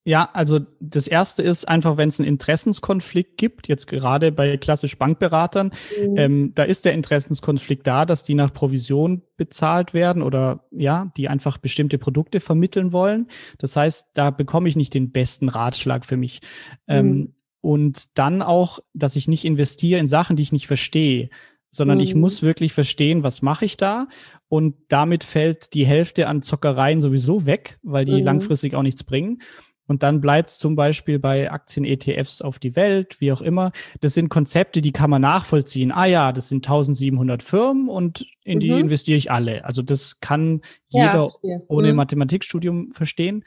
Ja, also das erste ist einfach, wenn es einen Interessenskonflikt gibt, jetzt gerade bei klassisch Bankberatern, mhm. ähm, da ist der Interessenskonflikt da, dass die nach Provision bezahlt werden oder ja, die einfach bestimmte Produkte vermitteln wollen. Das heißt, da bekomme ich nicht den besten Ratschlag für mich. Ähm, mhm. Ähm, und dann auch, dass ich nicht investiere in Sachen, die ich nicht verstehe sondern mhm. ich muss wirklich verstehen, was mache ich da. Und damit fällt die Hälfte an Zockereien sowieso weg, weil die mhm. langfristig auch nichts bringen. Und dann bleibt es zum Beispiel bei Aktien-ETFs auf die Welt, wie auch immer. Das sind Konzepte, die kann man nachvollziehen. Ah ja, das sind 1700 Firmen und in die mhm. investiere ich alle. Also das kann jeder ja, ohne mhm. Mathematikstudium verstehen.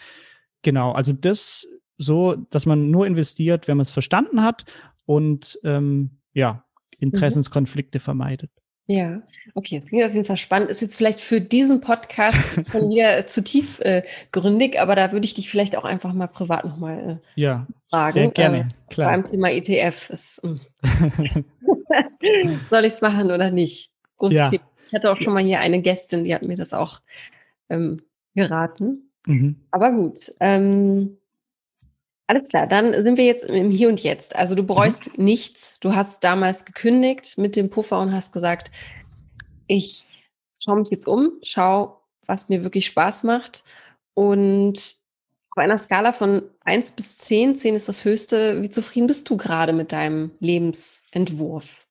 Genau, also das so, dass man nur investiert, wenn man es verstanden hat und ähm, ja. Interessenskonflikte mhm. vermeidet. Ja, okay, das klingt auf jeden Fall spannend. Ist jetzt vielleicht für diesen Podcast von mir zu tiefgründig, äh, aber da würde ich dich vielleicht auch einfach mal privat nochmal äh, ja, fragen. Sehr gerne, äh, klar. Beim Thema ETF ist, hm. soll ich es machen oder nicht? Großes ja. Thema. Ich hatte auch schon mal hier eine Gästin, die hat mir das auch ähm, geraten. Mhm. Aber gut. Ähm, alles klar, dann sind wir jetzt im Hier und Jetzt. Also du bereust mhm. nichts. Du hast damals gekündigt mit dem Puffer und hast gesagt, ich schaue mich jetzt um, schau, was mir wirklich Spaß macht. Und auf einer Skala von 1 bis 10, 10 ist das höchste, wie zufrieden bist du gerade mit deinem Lebensentwurf?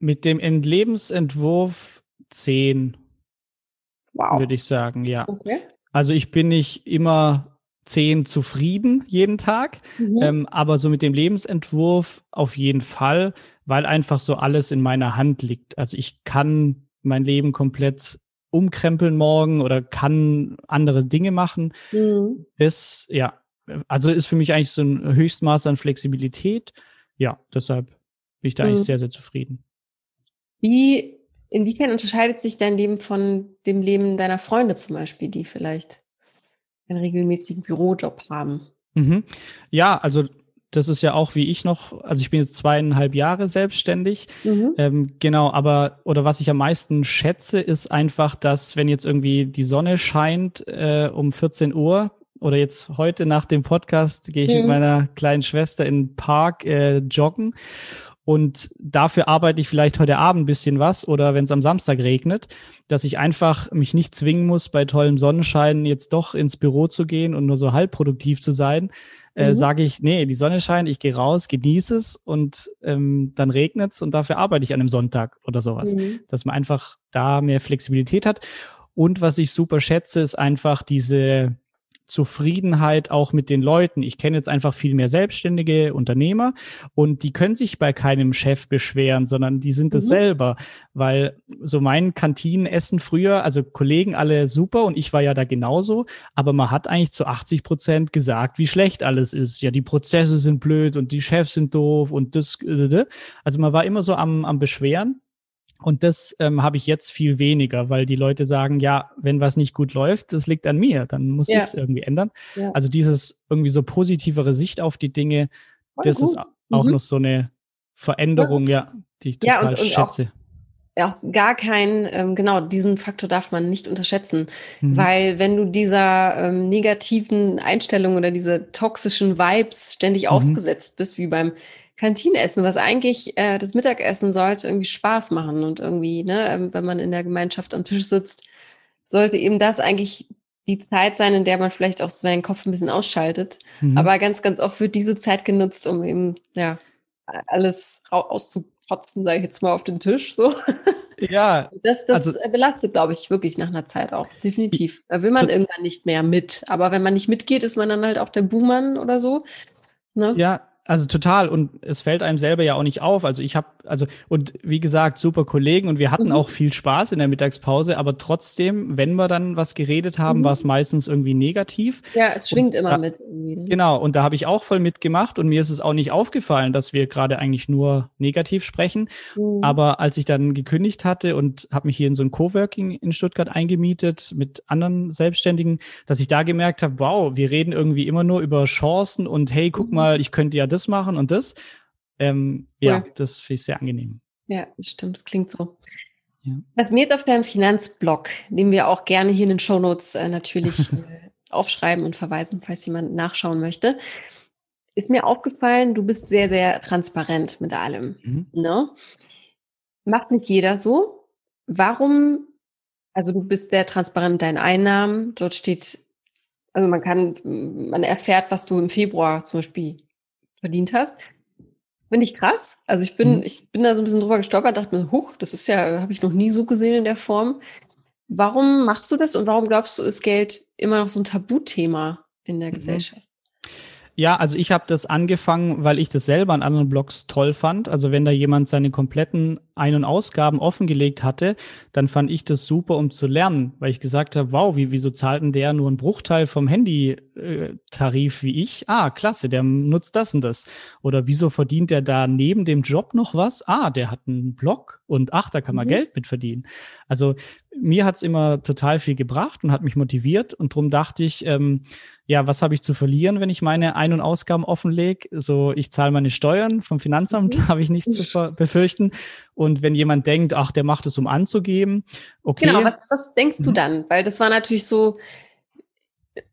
Mit dem Lebensentwurf 10, wow. würde ich sagen, ja. Okay. Also ich bin nicht immer zehn zufrieden jeden Tag. Mhm. Ähm, aber so mit dem Lebensentwurf auf jeden Fall, weil einfach so alles in meiner Hand liegt. Also ich kann mein Leben komplett umkrempeln morgen oder kann andere Dinge machen. Mhm. Das, ja, also ist für mich eigentlich so ein Höchstmaß an Flexibilität. Ja, deshalb bin ich da mhm. eigentlich sehr, sehr zufrieden. Wie, inwiefern unterscheidet sich dein Leben von dem Leben deiner Freunde zum Beispiel, die vielleicht einen regelmäßigen Bürojob haben. Mhm. Ja, also das ist ja auch wie ich noch, also ich bin jetzt zweieinhalb Jahre selbstständig. Mhm. Ähm, genau, aber oder was ich am meisten schätze, ist einfach, dass wenn jetzt irgendwie die Sonne scheint äh, um 14 Uhr oder jetzt heute nach dem Podcast gehe ich mhm. mit meiner kleinen Schwester in den Park äh, joggen und dafür arbeite ich vielleicht heute Abend ein bisschen was oder wenn es am Samstag regnet, dass ich einfach mich nicht zwingen muss, bei tollem Sonnenschein jetzt doch ins Büro zu gehen und nur so halb produktiv zu sein. Äh, mhm. Sage ich, nee, die Sonne scheint, ich gehe raus, genieße es und ähm, dann regnet es und dafür arbeite ich an einem Sonntag oder sowas. Mhm. Dass man einfach da mehr Flexibilität hat. Und was ich super schätze, ist einfach diese Zufriedenheit auch mit den Leuten. Ich kenne jetzt einfach viel mehr selbstständige Unternehmer und die können sich bei keinem Chef beschweren, sondern die sind es mhm. selber, weil so mein Kantinenessen früher, also Kollegen alle super und ich war ja da genauso, aber man hat eigentlich zu 80 Prozent gesagt, wie schlecht alles ist. Ja, die Prozesse sind blöd und die Chefs sind doof und das, äh, äh, äh. also man war immer so am, am Beschweren und das ähm, habe ich jetzt viel weniger, weil die Leute sagen, ja, wenn was nicht gut läuft, das liegt an mir, dann muss ja. ich es irgendwie ändern. Ja. Also dieses irgendwie so positivere Sicht auf die Dinge, Voll das gut. ist auch mhm. noch so eine Veränderung, ja, die ich total ja, und, und schätze. Auch, auch gar kein, ähm, genau, diesen Faktor darf man nicht unterschätzen, mhm. weil wenn du dieser ähm, negativen Einstellung oder diese toxischen Vibes ständig mhm. ausgesetzt bist, wie beim Kantinenessen, was eigentlich äh, das Mittagessen sollte irgendwie Spaß machen und irgendwie, ne, ähm, wenn man in der Gemeinschaft am Tisch sitzt, sollte eben das eigentlich die Zeit sein, in der man vielleicht auch seinen Kopf ein bisschen ausschaltet. Mhm. Aber ganz, ganz oft wird diese Zeit genutzt, um eben, ja, alles auszukotzen, sage ich jetzt mal, auf den Tisch, so. Ja. Das, das also, belastet, glaube ich, wirklich nach einer Zeit auch. Definitiv. Da will man irgendwann nicht mehr mit. Aber wenn man nicht mitgeht, ist man dann halt auch der Buhmann oder so. Ne? Ja, also total und es fällt einem selber ja auch nicht auf. Also ich habe also und wie gesagt super Kollegen und wir hatten mhm. auch viel Spaß in der Mittagspause, aber trotzdem, wenn wir dann was geredet haben, mhm. war es meistens irgendwie negativ. Ja, es schwingt und immer mit. Irgendwie. Ne? Genau und da habe ich auch voll mitgemacht und mir ist es auch nicht aufgefallen, dass wir gerade eigentlich nur negativ sprechen. Mhm. Aber als ich dann gekündigt hatte und habe mich hier in so ein Coworking in Stuttgart eingemietet mit anderen Selbstständigen, dass ich da gemerkt habe, wow, wir reden irgendwie immer nur über Chancen und hey, guck mhm. mal, ich könnte ja das das machen und das. Ähm, cool. Ja, das finde ich sehr angenehm. Ja, das stimmt, das klingt so. Ja. Was mir jetzt auf deinem Finanzblog, den wir auch gerne hier in den Shownotes äh, natürlich äh, aufschreiben und verweisen, falls jemand nachschauen möchte. Ist mir aufgefallen, du bist sehr, sehr transparent mit allem. Mhm. Ne? Macht nicht jeder so. Warum, also du bist sehr transparent mit deinen Einnahmen. Dort steht, also man kann, man erfährt, was du im Februar zum Beispiel verdient hast. Finde ich krass. Also ich bin, mhm. ich bin da so ein bisschen drüber gestolpert, dachte mir, huch, das ist ja, habe ich noch nie so gesehen in der Form. Warum machst du das und warum glaubst du, ist Geld immer noch so ein Tabuthema in der mhm. Gesellschaft? Ja, also ich habe das angefangen, weil ich das selber an anderen Blogs toll fand. Also wenn da jemand seine kompletten Ein- und Ausgaben offengelegt hatte, dann fand ich das super, um zu lernen, weil ich gesagt habe, wow, wie, wieso zahlt denn der nur einen Bruchteil vom Handytarif wie ich? Ah, klasse, der nutzt das und das. Oder wieso verdient der da neben dem Job noch was? Ah, der hat einen Blog und ach, da kann man mhm. Geld mit verdienen. Also mir hat's immer total viel gebracht und hat mich motiviert und darum dachte ich, ähm, ja, was habe ich zu verlieren, wenn ich meine Ein- und Ausgaben offenlege? So, ich zahle meine Steuern vom Finanzamt, mhm. habe ich nichts zu befürchten. Und wenn jemand denkt, ach, der macht es, um anzugeben, okay. Genau, was, was denkst du mhm. dann? Weil das war natürlich so,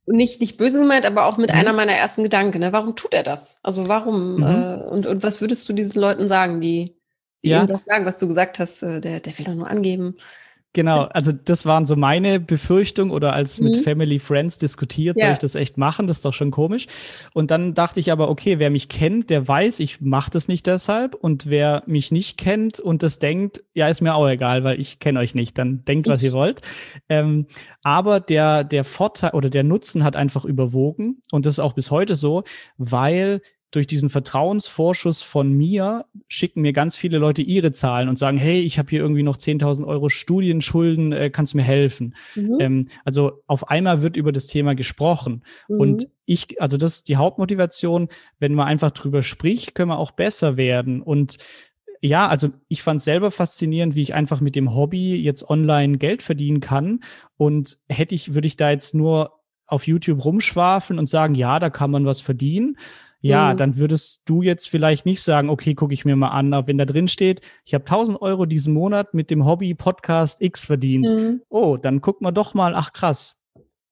nicht, nicht böse gemeint, aber auch mit mhm. einer meiner ersten Gedanken. Ne? Warum tut er das? Also warum? Mhm. Äh, und, und was würdest du diesen Leuten sagen, die, die ja. das sagen, was du gesagt hast, äh, der, der will doch nur angeben? Genau, also das waren so meine Befürchtungen oder als mhm. mit Family Friends diskutiert, soll ich das echt machen? Das ist doch schon komisch. Und dann dachte ich aber, okay, wer mich kennt, der weiß, ich mache das nicht deshalb. Und wer mich nicht kennt und das denkt, ja, ist mir auch egal, weil ich kenne euch nicht. Dann denkt, was ihr wollt. Ähm, aber der, der Vorteil oder der Nutzen hat einfach überwogen. Und das ist auch bis heute so, weil durch diesen Vertrauensvorschuss von mir schicken mir ganz viele Leute ihre Zahlen und sagen, hey, ich habe hier irgendwie noch 10.000 Euro Studienschulden, äh, kannst du mir helfen? Mhm. Ähm, also auf einmal wird über das Thema gesprochen. Mhm. Und ich, also das ist die Hauptmotivation, wenn man einfach drüber spricht, können wir auch besser werden. Und ja, also ich fand es selber faszinierend, wie ich einfach mit dem Hobby jetzt online Geld verdienen kann. Und hätte ich, würde ich da jetzt nur auf YouTube rumschwafeln und sagen, ja, da kann man was verdienen, ja, mhm. dann würdest du jetzt vielleicht nicht sagen, okay, gucke ich mir mal an, aber wenn da drin steht, ich habe 1000 Euro diesen Monat mit dem Hobby Podcast X verdient. Mhm. Oh, dann guck mal doch mal, ach krass,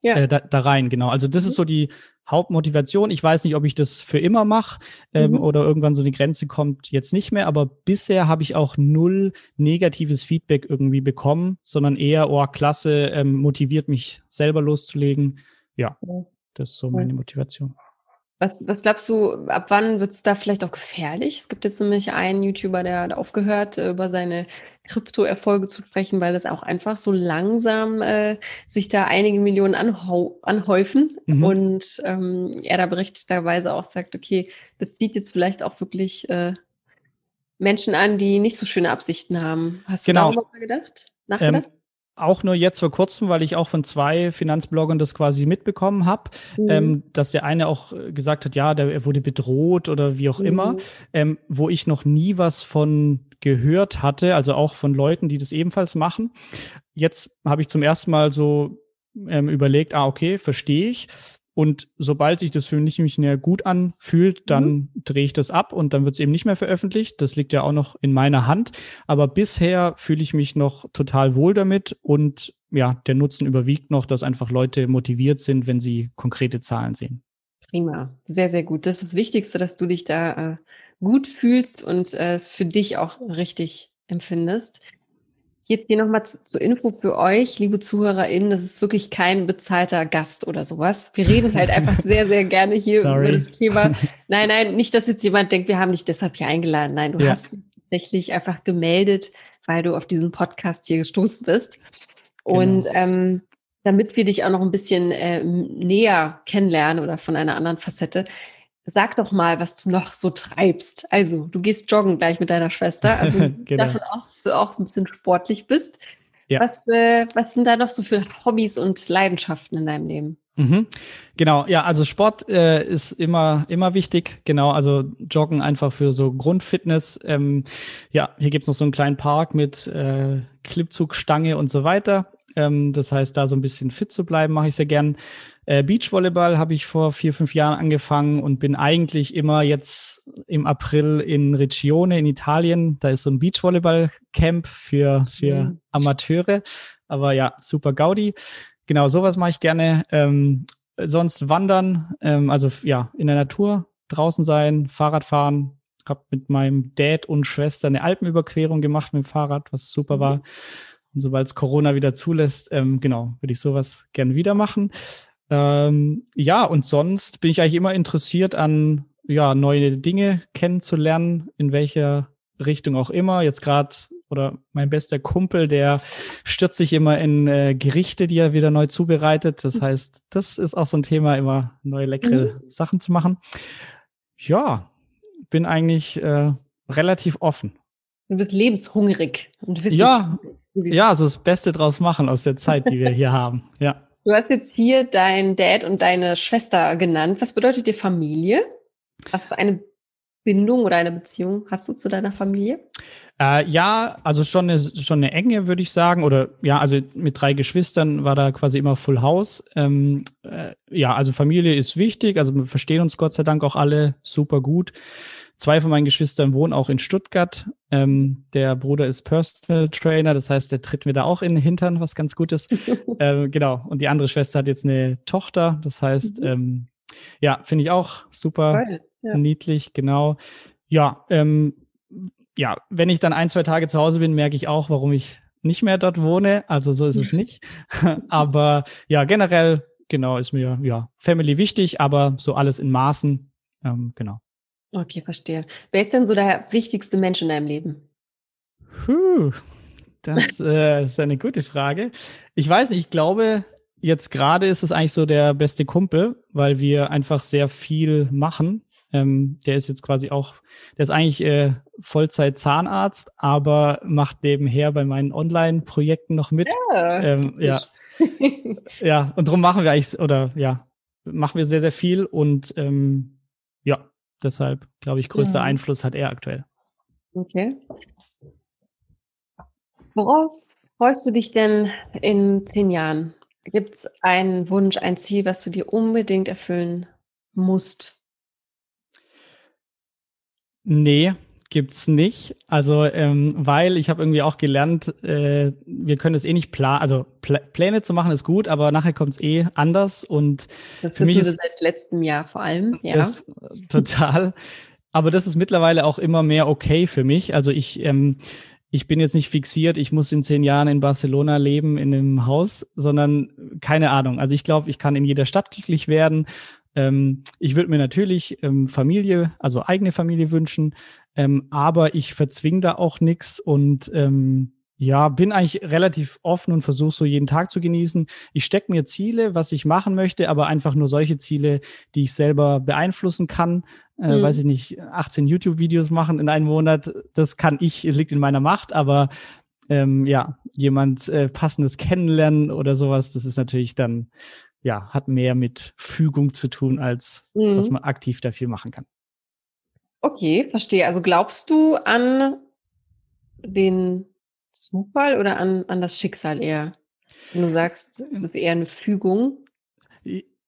ja. Äh, da, da, rein, genau. Also das mhm. ist so die Hauptmotivation. Ich weiß nicht, ob ich das für immer mache ähm, mhm. oder irgendwann so eine Grenze kommt jetzt nicht mehr, aber bisher habe ich auch null negatives Feedback irgendwie bekommen, sondern eher, oh, klasse, ähm, motiviert mich selber loszulegen. Ja, das ist so meine Motivation. Was, was glaubst du, ab wann wird es da vielleicht auch gefährlich? Es gibt jetzt nämlich einen YouTuber, der hat aufgehört, äh, über seine Krypto-Erfolge zu sprechen, weil das auch einfach so langsam äh, sich da einige Millionen anhäufen. Mhm. Und ähm, er da berechtigterweise auch sagt, okay, das zieht jetzt vielleicht auch wirklich äh, Menschen an, die nicht so schöne Absichten haben. Hast genau. du darüber mal gedacht? Nachgedacht? Ähm, auch nur jetzt vor kurzem, weil ich auch von zwei Finanzbloggern das quasi mitbekommen habe, mhm. ähm, dass der eine auch gesagt hat, ja, der, er wurde bedroht oder wie auch mhm. immer, ähm, wo ich noch nie was von gehört hatte, also auch von Leuten, die das ebenfalls machen. Jetzt habe ich zum ersten Mal so ähm, überlegt, ah, okay, verstehe ich. Und sobald sich das für mich nicht mehr gut anfühlt, dann mhm. drehe ich das ab und dann wird es eben nicht mehr veröffentlicht. Das liegt ja auch noch in meiner Hand. Aber bisher fühle ich mich noch total wohl damit und ja, der Nutzen überwiegt noch, dass einfach Leute motiviert sind, wenn sie konkrete Zahlen sehen. Prima, sehr, sehr gut. Das ist das Wichtigste, dass du dich da äh, gut fühlst und äh, es für dich auch richtig empfindest. Jetzt hier nochmal zur Info für euch, liebe ZuhörerInnen, das ist wirklich kein bezahlter Gast oder sowas. Wir reden halt einfach sehr, sehr gerne hier Sorry. über das Thema. Nein, nein, nicht, dass jetzt jemand denkt, wir haben dich deshalb hier eingeladen. Nein, du ja. hast tatsächlich einfach gemeldet, weil du auf diesen Podcast hier gestoßen bist. Genau. Und ähm, damit wir dich auch noch ein bisschen äh, näher kennenlernen oder von einer anderen Facette, Sag doch mal, was du noch so treibst. Also, du gehst joggen gleich mit deiner Schwester. Also genau. davon aus, dass du auch ein bisschen sportlich bist. Ja. Was, äh, was sind da noch so für Hobbys und Leidenschaften in deinem Leben? Mhm. Genau, ja, also Sport äh, ist immer, immer wichtig. Genau, also Joggen einfach für so Grundfitness. Ähm, ja, hier gibt's noch so einen kleinen Park mit äh, Klippzugstange und so weiter. Ähm, das heißt, da so ein bisschen fit zu bleiben, mache ich sehr gern. Äh, Beachvolleyball habe ich vor vier, fünf Jahren angefangen und bin eigentlich immer jetzt im April in Regione in Italien. Da ist so ein Beachvolleyball-Camp für, für mhm. Amateure. Aber ja, super Gaudi. Genau, sowas mache ich gerne. Ähm, sonst wandern, ähm, also ja, in der Natur draußen sein, Fahrrad fahren. Hab mit meinem Dad und Schwester eine Alpenüberquerung gemacht mit dem Fahrrad, was super war. Und sobald es Corona wieder zulässt, ähm, genau, würde ich sowas gern wieder machen. Ähm, ja, und sonst bin ich eigentlich immer interessiert an ja, neue Dinge kennenzulernen, in welcher Richtung auch immer. Jetzt gerade oder mein bester Kumpel, der stürzt sich immer in äh, Gerichte, die er wieder neu zubereitet. Das heißt, das ist auch so ein Thema, immer neue leckere mhm. Sachen zu machen. Ja, bin eigentlich äh, relativ offen. Du bist lebenshungrig. Und ja, ja, so das Beste draus machen aus der Zeit, die wir hier haben. Ja. Du hast jetzt hier dein Dad und deine Schwester genannt. Was bedeutet dir Familie? Was für eine Bindung oder eine Beziehung hast du zu deiner Familie? Äh, ja, also schon eine, schon eine enge, würde ich sagen. Oder ja, also mit drei Geschwistern war da quasi immer Full House. Ähm, äh, ja, also Familie ist wichtig. Also wir verstehen uns Gott sei Dank auch alle super gut. Zwei von meinen Geschwistern wohnen auch in Stuttgart. Ähm, der Bruder ist Personal Trainer, das heißt, der tritt mir da auch in den Hintern, was ganz gut ist. ähm, genau. Und die andere Schwester hat jetzt eine Tochter, das heißt, mhm. ähm, ja, finde ich auch super ja. niedlich, genau. Ja, ähm, ja, wenn ich dann ein, zwei Tage zu Hause bin, merke ich auch, warum ich nicht mehr dort wohne. Also so ist es nicht. aber ja, generell, genau, ist mir ja Family wichtig, aber so alles in Maßen. Ähm, genau. Okay, verstehe. Wer ist denn so der wichtigste Mensch in deinem Leben? Puh, das äh, ist eine gute Frage. Ich weiß nicht, ich glaube, jetzt gerade ist es eigentlich so der beste Kumpel, weil wir einfach sehr viel machen. Ähm, der ist jetzt quasi auch, der ist eigentlich äh, Vollzeit Zahnarzt, aber macht nebenher bei meinen Online-Projekten noch mit. Ja, ähm, ja. ja, und darum machen wir eigentlich, oder ja, machen wir sehr, sehr viel und ähm, deshalb glaube ich, größter ja. Einfluss hat er aktuell. Okay. Worauf freust du dich denn in zehn Jahren? Gibt es einen Wunsch, ein Ziel, was du dir unbedingt erfüllen musst? Nee, gibt's nicht. Also, ähm, weil ich habe irgendwie auch gelernt, äh, wir können es eh nicht planen. Also Pl Pläne zu machen ist gut, aber nachher kommt's eh anders. Und das für mich ist seit letztem Jahr vor allem. Ja. Das, total. Aber das ist mittlerweile auch immer mehr okay für mich. Also ich ähm, ich bin jetzt nicht fixiert, ich muss in zehn Jahren in Barcelona leben, in einem Haus, sondern keine Ahnung. Also ich glaube, ich kann in jeder Stadt glücklich werden. Ähm, ich würde mir natürlich ähm, Familie, also eigene Familie wünschen, ähm, aber ich verzwinge da auch nichts und ähm, ja, bin eigentlich relativ offen und versuche so jeden Tag zu genießen. Ich stecke mir Ziele, was ich machen möchte, aber einfach nur solche Ziele, die ich selber beeinflussen kann. Äh, mhm. Weiß ich nicht, 18 YouTube-Videos machen in einem Monat, das kann ich, liegt in meiner Macht, aber ähm, ja, jemand äh, passendes kennenlernen oder sowas, das ist natürlich dann, ja, hat mehr mit Fügung zu tun, als mhm. dass man aktiv dafür machen kann. Okay, verstehe. Also glaubst du an den Zufall oder an, an das Schicksal eher? Wenn du sagst, es ist eher eine Fügung.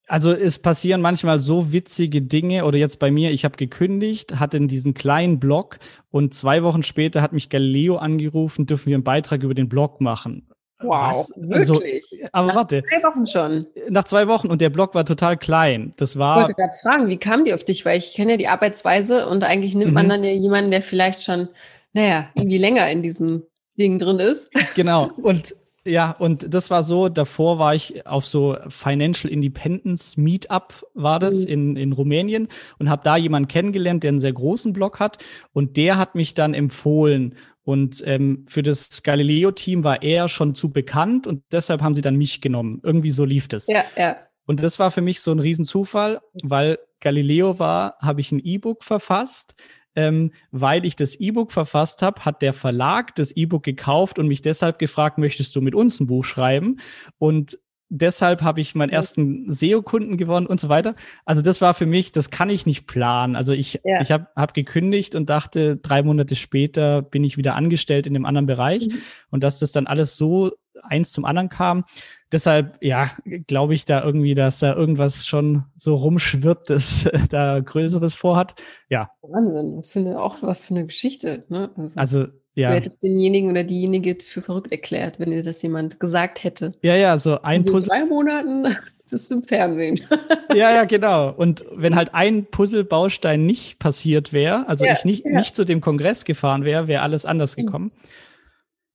Also es passieren manchmal so witzige Dinge oder jetzt bei mir, ich habe gekündigt, hatte diesen kleinen Blog und zwei Wochen später hat mich Galileo angerufen, dürfen wir einen Beitrag über den Blog machen. Wow, also, wirklich? Also, aber nach warte. Nach zwei Wochen schon. Nach zwei Wochen und der Blog war total klein. Das war. Ich wollte gerade fragen, wie kam die auf dich? Weil ich kenne ja die Arbeitsweise und eigentlich nimmt mhm. man dann ja jemanden, der vielleicht schon, naja, irgendwie länger in diesem Ding drin ist. Genau. Und ja, und das war so, davor war ich auf so Financial Independence Meetup, war das mhm. in, in Rumänien und habe da jemanden kennengelernt, der einen sehr großen Blog hat und der hat mich dann empfohlen und ähm, für das Galileo-Team war er schon zu bekannt und deshalb haben sie dann mich genommen. Irgendwie so lief das. Ja, ja. Und das war für mich so ein Riesenzufall, weil Galileo war, habe ich ein E-Book verfasst ähm, weil ich das E-Book verfasst habe, hat der Verlag das E-Book gekauft und mich deshalb gefragt, möchtest du mit uns ein Buch schreiben? Und deshalb habe ich meinen ersten SEO-Kunden gewonnen und so weiter. Also das war für mich, das kann ich nicht planen. Also ich, ja. ich habe hab gekündigt und dachte, drei Monate später bin ich wieder angestellt in dem anderen Bereich. Mhm. Und dass das dann alles so eins zum anderen kam, deshalb, ja, glaube ich da irgendwie, dass da irgendwas schon so rumschwirrt, das da Größeres vorhat. Ja. Wahnsinn, was für eine, auch was für eine Geschichte. Ne? Also, also ja. Du hättest denjenigen oder diejenige für verrückt erklärt, wenn dir das jemand gesagt hätte. Ja, ja, so ein Puzzle. In drei Monaten bist du im Fernsehen. ja, ja, genau. Und wenn halt ein Puzzlebaustein nicht passiert wäre, also ja, ich nicht, ja. nicht zu dem Kongress gefahren wäre, wäre alles anders mhm. gekommen. Mhm.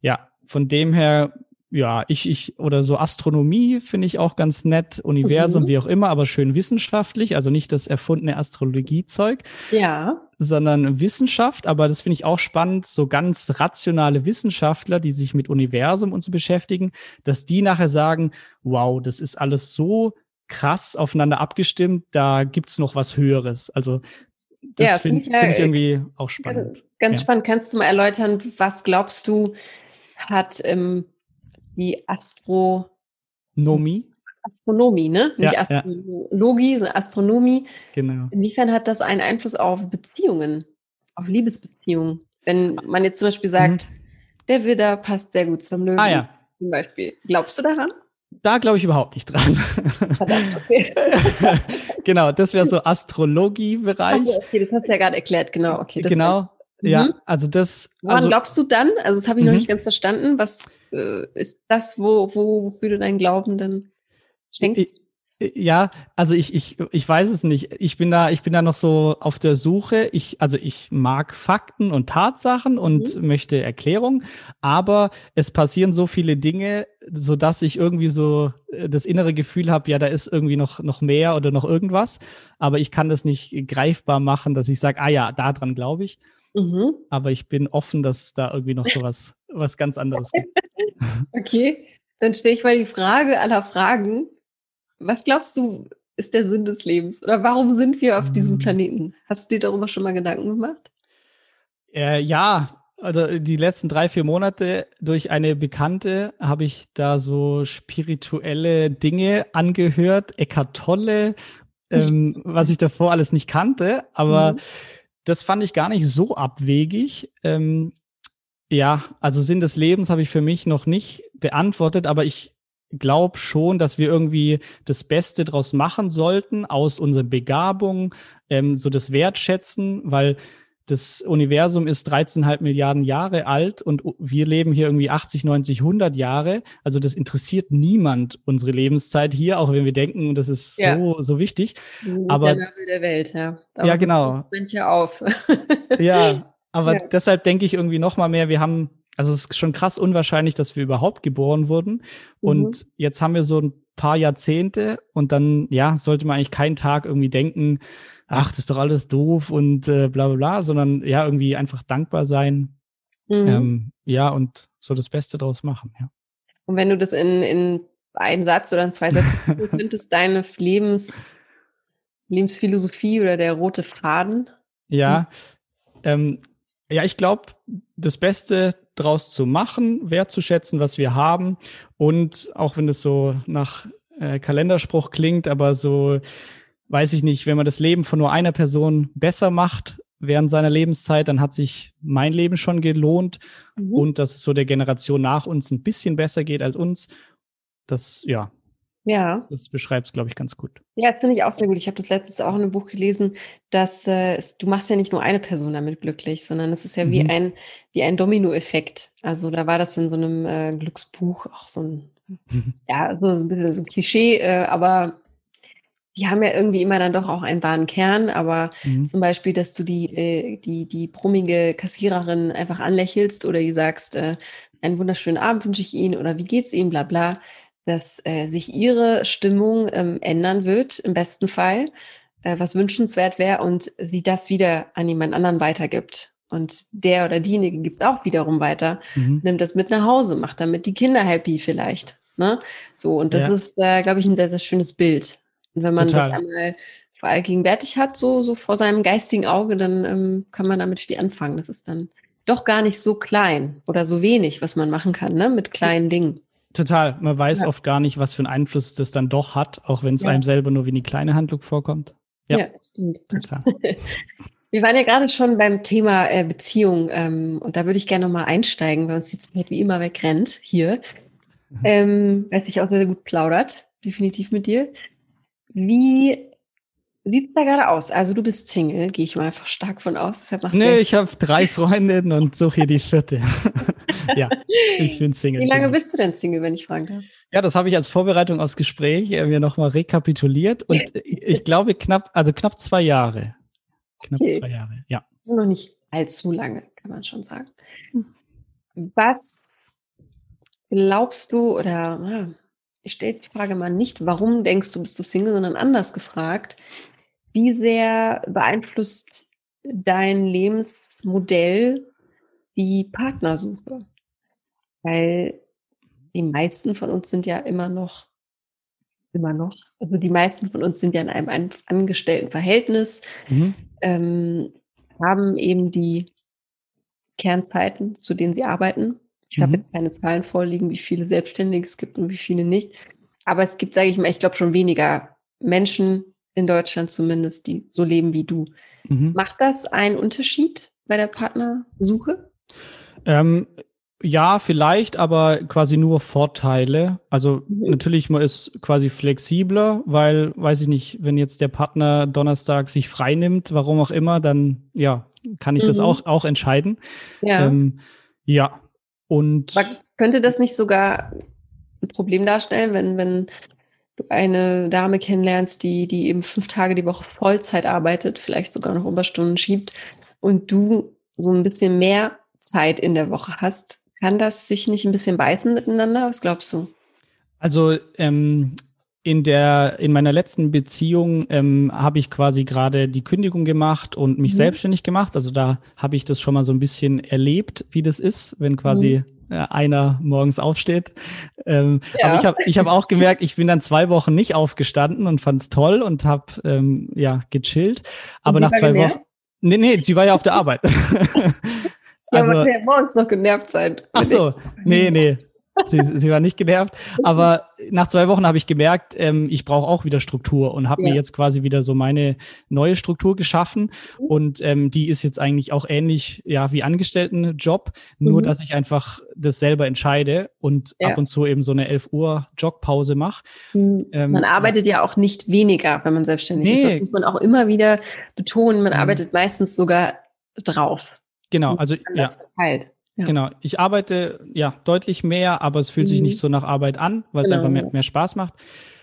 Ja, von dem her ja, ich, ich, oder so Astronomie finde ich auch ganz nett, Universum, mhm. wie auch immer, aber schön wissenschaftlich, also nicht das erfundene Astrologiezeug. Ja. Sondern Wissenschaft, aber das finde ich auch spannend, so ganz rationale Wissenschaftler, die sich mit Universum und so beschäftigen, dass die nachher sagen, wow, das ist alles so krass aufeinander abgestimmt, da gibt's noch was Höheres. Also das ja, finde find ich, find ich, irgendwie auch spannend. Ganz ja. spannend. Kannst du mal erläutern, was glaubst du, hat ähm, die Astronomie. Astronomie, ne? Nicht ja, Astrologie, sondern Astronomie. Genau. Inwiefern hat das einen Einfluss auf Beziehungen, auf Liebesbeziehungen? Wenn man jetzt zum Beispiel sagt, mhm. der Widder passt sehr gut zum Löwen. Ah ja. Zum Beispiel. Glaubst du daran? Da glaube ich überhaupt nicht dran. Verdammt, okay. genau, das wäre so Astrologie-Bereich. Okay, okay, das hast du ja gerade erklärt, genau. Okay, genau. Ja, mhm. also das. Woran also, glaubst du dann? Also, das habe ich noch mhm. nicht ganz verstanden. Was äh, ist das, wo, wo, wofür du deinen Glauben dann schenkst? Ja, also ich, ich, ich weiß es nicht. Ich bin da, ich bin da noch so auf der Suche. Ich, also ich mag Fakten und Tatsachen und mhm. möchte Erklärung, aber es passieren so viele Dinge, so dass ich irgendwie so äh, das innere Gefühl habe, ja, da ist irgendwie noch, noch mehr oder noch irgendwas, aber ich kann das nicht greifbar machen, dass ich sage, ah ja, daran glaube ich. Mhm. Aber ich bin offen, dass es da irgendwie noch so was, was ganz anderes gibt. okay, dann stelle ich mal die Frage aller Fragen. Was glaubst du, ist der Sinn des Lebens? Oder warum sind wir auf diesem hm. Planeten? Hast du dir darüber schon mal Gedanken gemacht? Äh, ja, also die letzten drei, vier Monate durch eine Bekannte habe ich da so spirituelle Dinge angehört, Eckart Tolle, ähm, was ich davor alles nicht kannte, aber mhm das fand ich gar nicht so abwegig. Ähm, ja, also Sinn des Lebens habe ich für mich noch nicht beantwortet, aber ich glaube schon, dass wir irgendwie das Beste draus machen sollten aus unseren Begabungen, ähm, so das Wertschätzen, weil das Universum ist 13,5 Milliarden Jahre alt und wir leben hier irgendwie 80, 90, 100 Jahre. Also das interessiert niemand unsere Lebenszeit hier, auch wenn wir denken, das ist ja. so, so wichtig. aber der Nabel der Welt, ja. Da ja, genau. Ja auf. ja, aber ja. deshalb denke ich irgendwie noch mal mehr, wir haben also es ist schon krass unwahrscheinlich, dass wir überhaupt geboren wurden. Und mhm. jetzt haben wir so ein paar Jahrzehnte und dann, ja, sollte man eigentlich keinen Tag irgendwie denken, ach, das ist doch alles doof und äh, bla bla bla, sondern ja, irgendwie einfach dankbar sein. Mhm. Ähm, ja, und so das Beste draus machen, ja. Und wenn du das in, in einen Satz oder in zwei Sätzen könntest, deine Lebens, Lebensphilosophie oder der rote Faden? Ja, ähm, ja, ich glaube, das Beste draus zu machen, wertzuschätzen, was wir haben und auch wenn es so nach äh, Kalenderspruch klingt, aber so weiß ich nicht, wenn man das Leben von nur einer Person besser macht während seiner Lebenszeit, dann hat sich mein Leben schon gelohnt mhm. und dass es so der Generation nach uns ein bisschen besser geht als uns. Das, ja. Ja. Das beschreibt es, glaube ich, ganz gut. Ja, das finde ich auch sehr gut. Ich habe das letztes auch in einem Buch gelesen, dass äh, es, du machst ja nicht nur eine Person damit glücklich, sondern es ist ja mhm. wie ein, wie ein Dominoeffekt. Also da war das in so einem äh, Glücksbuch auch so ein, ja, so ein bisschen so ein Klischee, äh, aber die haben ja irgendwie immer dann doch auch einen wahren Kern, aber mhm. zum Beispiel, dass du die, äh, die, die brummige Kassiererin einfach anlächelst oder die sagst, äh, einen wunderschönen Abend wünsche ich Ihnen oder wie geht's Ihnen, bla bla, dass äh, sich ihre Stimmung ähm, ändern wird, im besten Fall, äh, was wünschenswert wäre und sie das wieder an jemand anderen weitergibt. Und der oder diejenige gibt auch wiederum weiter, mhm. nimmt das mit nach Hause, macht damit die Kinder happy vielleicht. Ne? So, und das ja. ist, äh, glaube ich, ein sehr, sehr schönes Bild. Und wenn man Total. das einmal allgegenwärtig hat, so, so vor seinem geistigen Auge, dann ähm, kann man damit viel anfangen. Das ist dann doch gar nicht so klein oder so wenig, was man machen kann, ne, mit kleinen Dingen. Total. Man weiß ja. oft gar nicht, was für einen Einfluss das dann doch hat, auch wenn es ja. einem selber nur wie eine kleine Handlung vorkommt. Ja, ja stimmt. Total. Wir waren ja gerade schon beim Thema äh, Beziehung ähm, und da würde ich gerne nochmal einsteigen, weil uns die Zeit wie immer wegrennt hier. Mhm. Ähm, weil sich auch sehr, sehr gut plaudert, definitiv mit dir. Wie sieht es da gerade aus? Also du bist Single, gehe ich mal einfach stark von aus. Deshalb machst nee, ich habe drei Freundinnen und suche hier die vierte. Ja, ich bin Single. Wie lange genau. bist du denn Single, wenn ich fragen darf? Ja, das habe ich als Vorbereitung aufs Gespräch äh, mir nochmal rekapituliert und ich glaube knapp, also knapp zwei Jahre. Knapp okay. zwei Jahre, ja. Also noch nicht allzu lange, kann man schon sagen. Was glaubst du oder ich stelle die Frage mal nicht, warum denkst du, bist du Single, sondern anders gefragt, wie sehr beeinflusst dein Lebensmodell die Partnersuche? Weil die meisten von uns sind ja immer noch, immer noch, also die meisten von uns sind ja in einem angestellten Verhältnis, mhm. ähm, haben eben die Kernzeiten, zu denen sie arbeiten. Ich mhm. habe jetzt keine Zahlen vorliegen, wie viele Selbstständige es gibt und wie viele nicht. Aber es gibt, sage ich mal, ich glaube schon weniger Menschen in Deutschland zumindest, die so leben wie du. Mhm. Macht das einen Unterschied bei der Partnersuche? Ähm, ja, vielleicht, aber quasi nur Vorteile. Also mhm. natürlich, man ist quasi flexibler, weil, weiß ich nicht, wenn jetzt der Partner Donnerstag sich frei nimmt, warum auch immer, dann ja, kann ich mhm. das auch, auch entscheiden. Ja. Ähm, ja. Und aber könnte das nicht sogar ein Problem darstellen, wenn, wenn du eine Dame kennenlernst, die, die eben fünf Tage die Woche Vollzeit arbeitet, vielleicht sogar noch Überstunden schiebt und du so ein bisschen mehr Zeit in der Woche hast, kann das sich nicht ein bisschen beißen miteinander? Was glaubst du? Also ähm, in der in meiner letzten Beziehung ähm, habe ich quasi gerade die Kündigung gemacht und mich mhm. selbstständig gemacht. Also da habe ich das schon mal so ein bisschen erlebt, wie das ist, wenn quasi mhm. äh, einer morgens aufsteht. Ähm, ja. Aber ich habe ich hab auch gemerkt, ich bin dann zwei Wochen nicht aufgestanden und fand es toll und habe ähm, ja gechillt. Aber nach zwei Wochen. Nee, nee, sie war ja auf der Arbeit. Ja, also, man kann ja morgens noch genervt sein. Ach so, nee, nee. Sie, sie, war nicht genervt. Aber nach zwei Wochen habe ich gemerkt, ähm, ich brauche auch wieder Struktur und habe ja. mir jetzt quasi wieder so meine neue Struktur geschaffen. Mhm. Und ähm, die ist jetzt eigentlich auch ähnlich ja, wie Angestelltenjob, nur mhm. dass ich einfach das selber entscheide und ja. ab und zu eben so eine 11 Uhr Jogpause mache. Mhm. Ähm, man arbeitet ja auch nicht weniger, wenn man selbstständig nee. ist. Das muss man auch immer wieder betonen. Man mhm. arbeitet meistens sogar drauf. Genau, also ja. Ja. Genau, ich arbeite ja deutlich mehr, aber es fühlt mhm. sich nicht so nach Arbeit an, weil es genau. einfach mehr, mehr Spaß macht.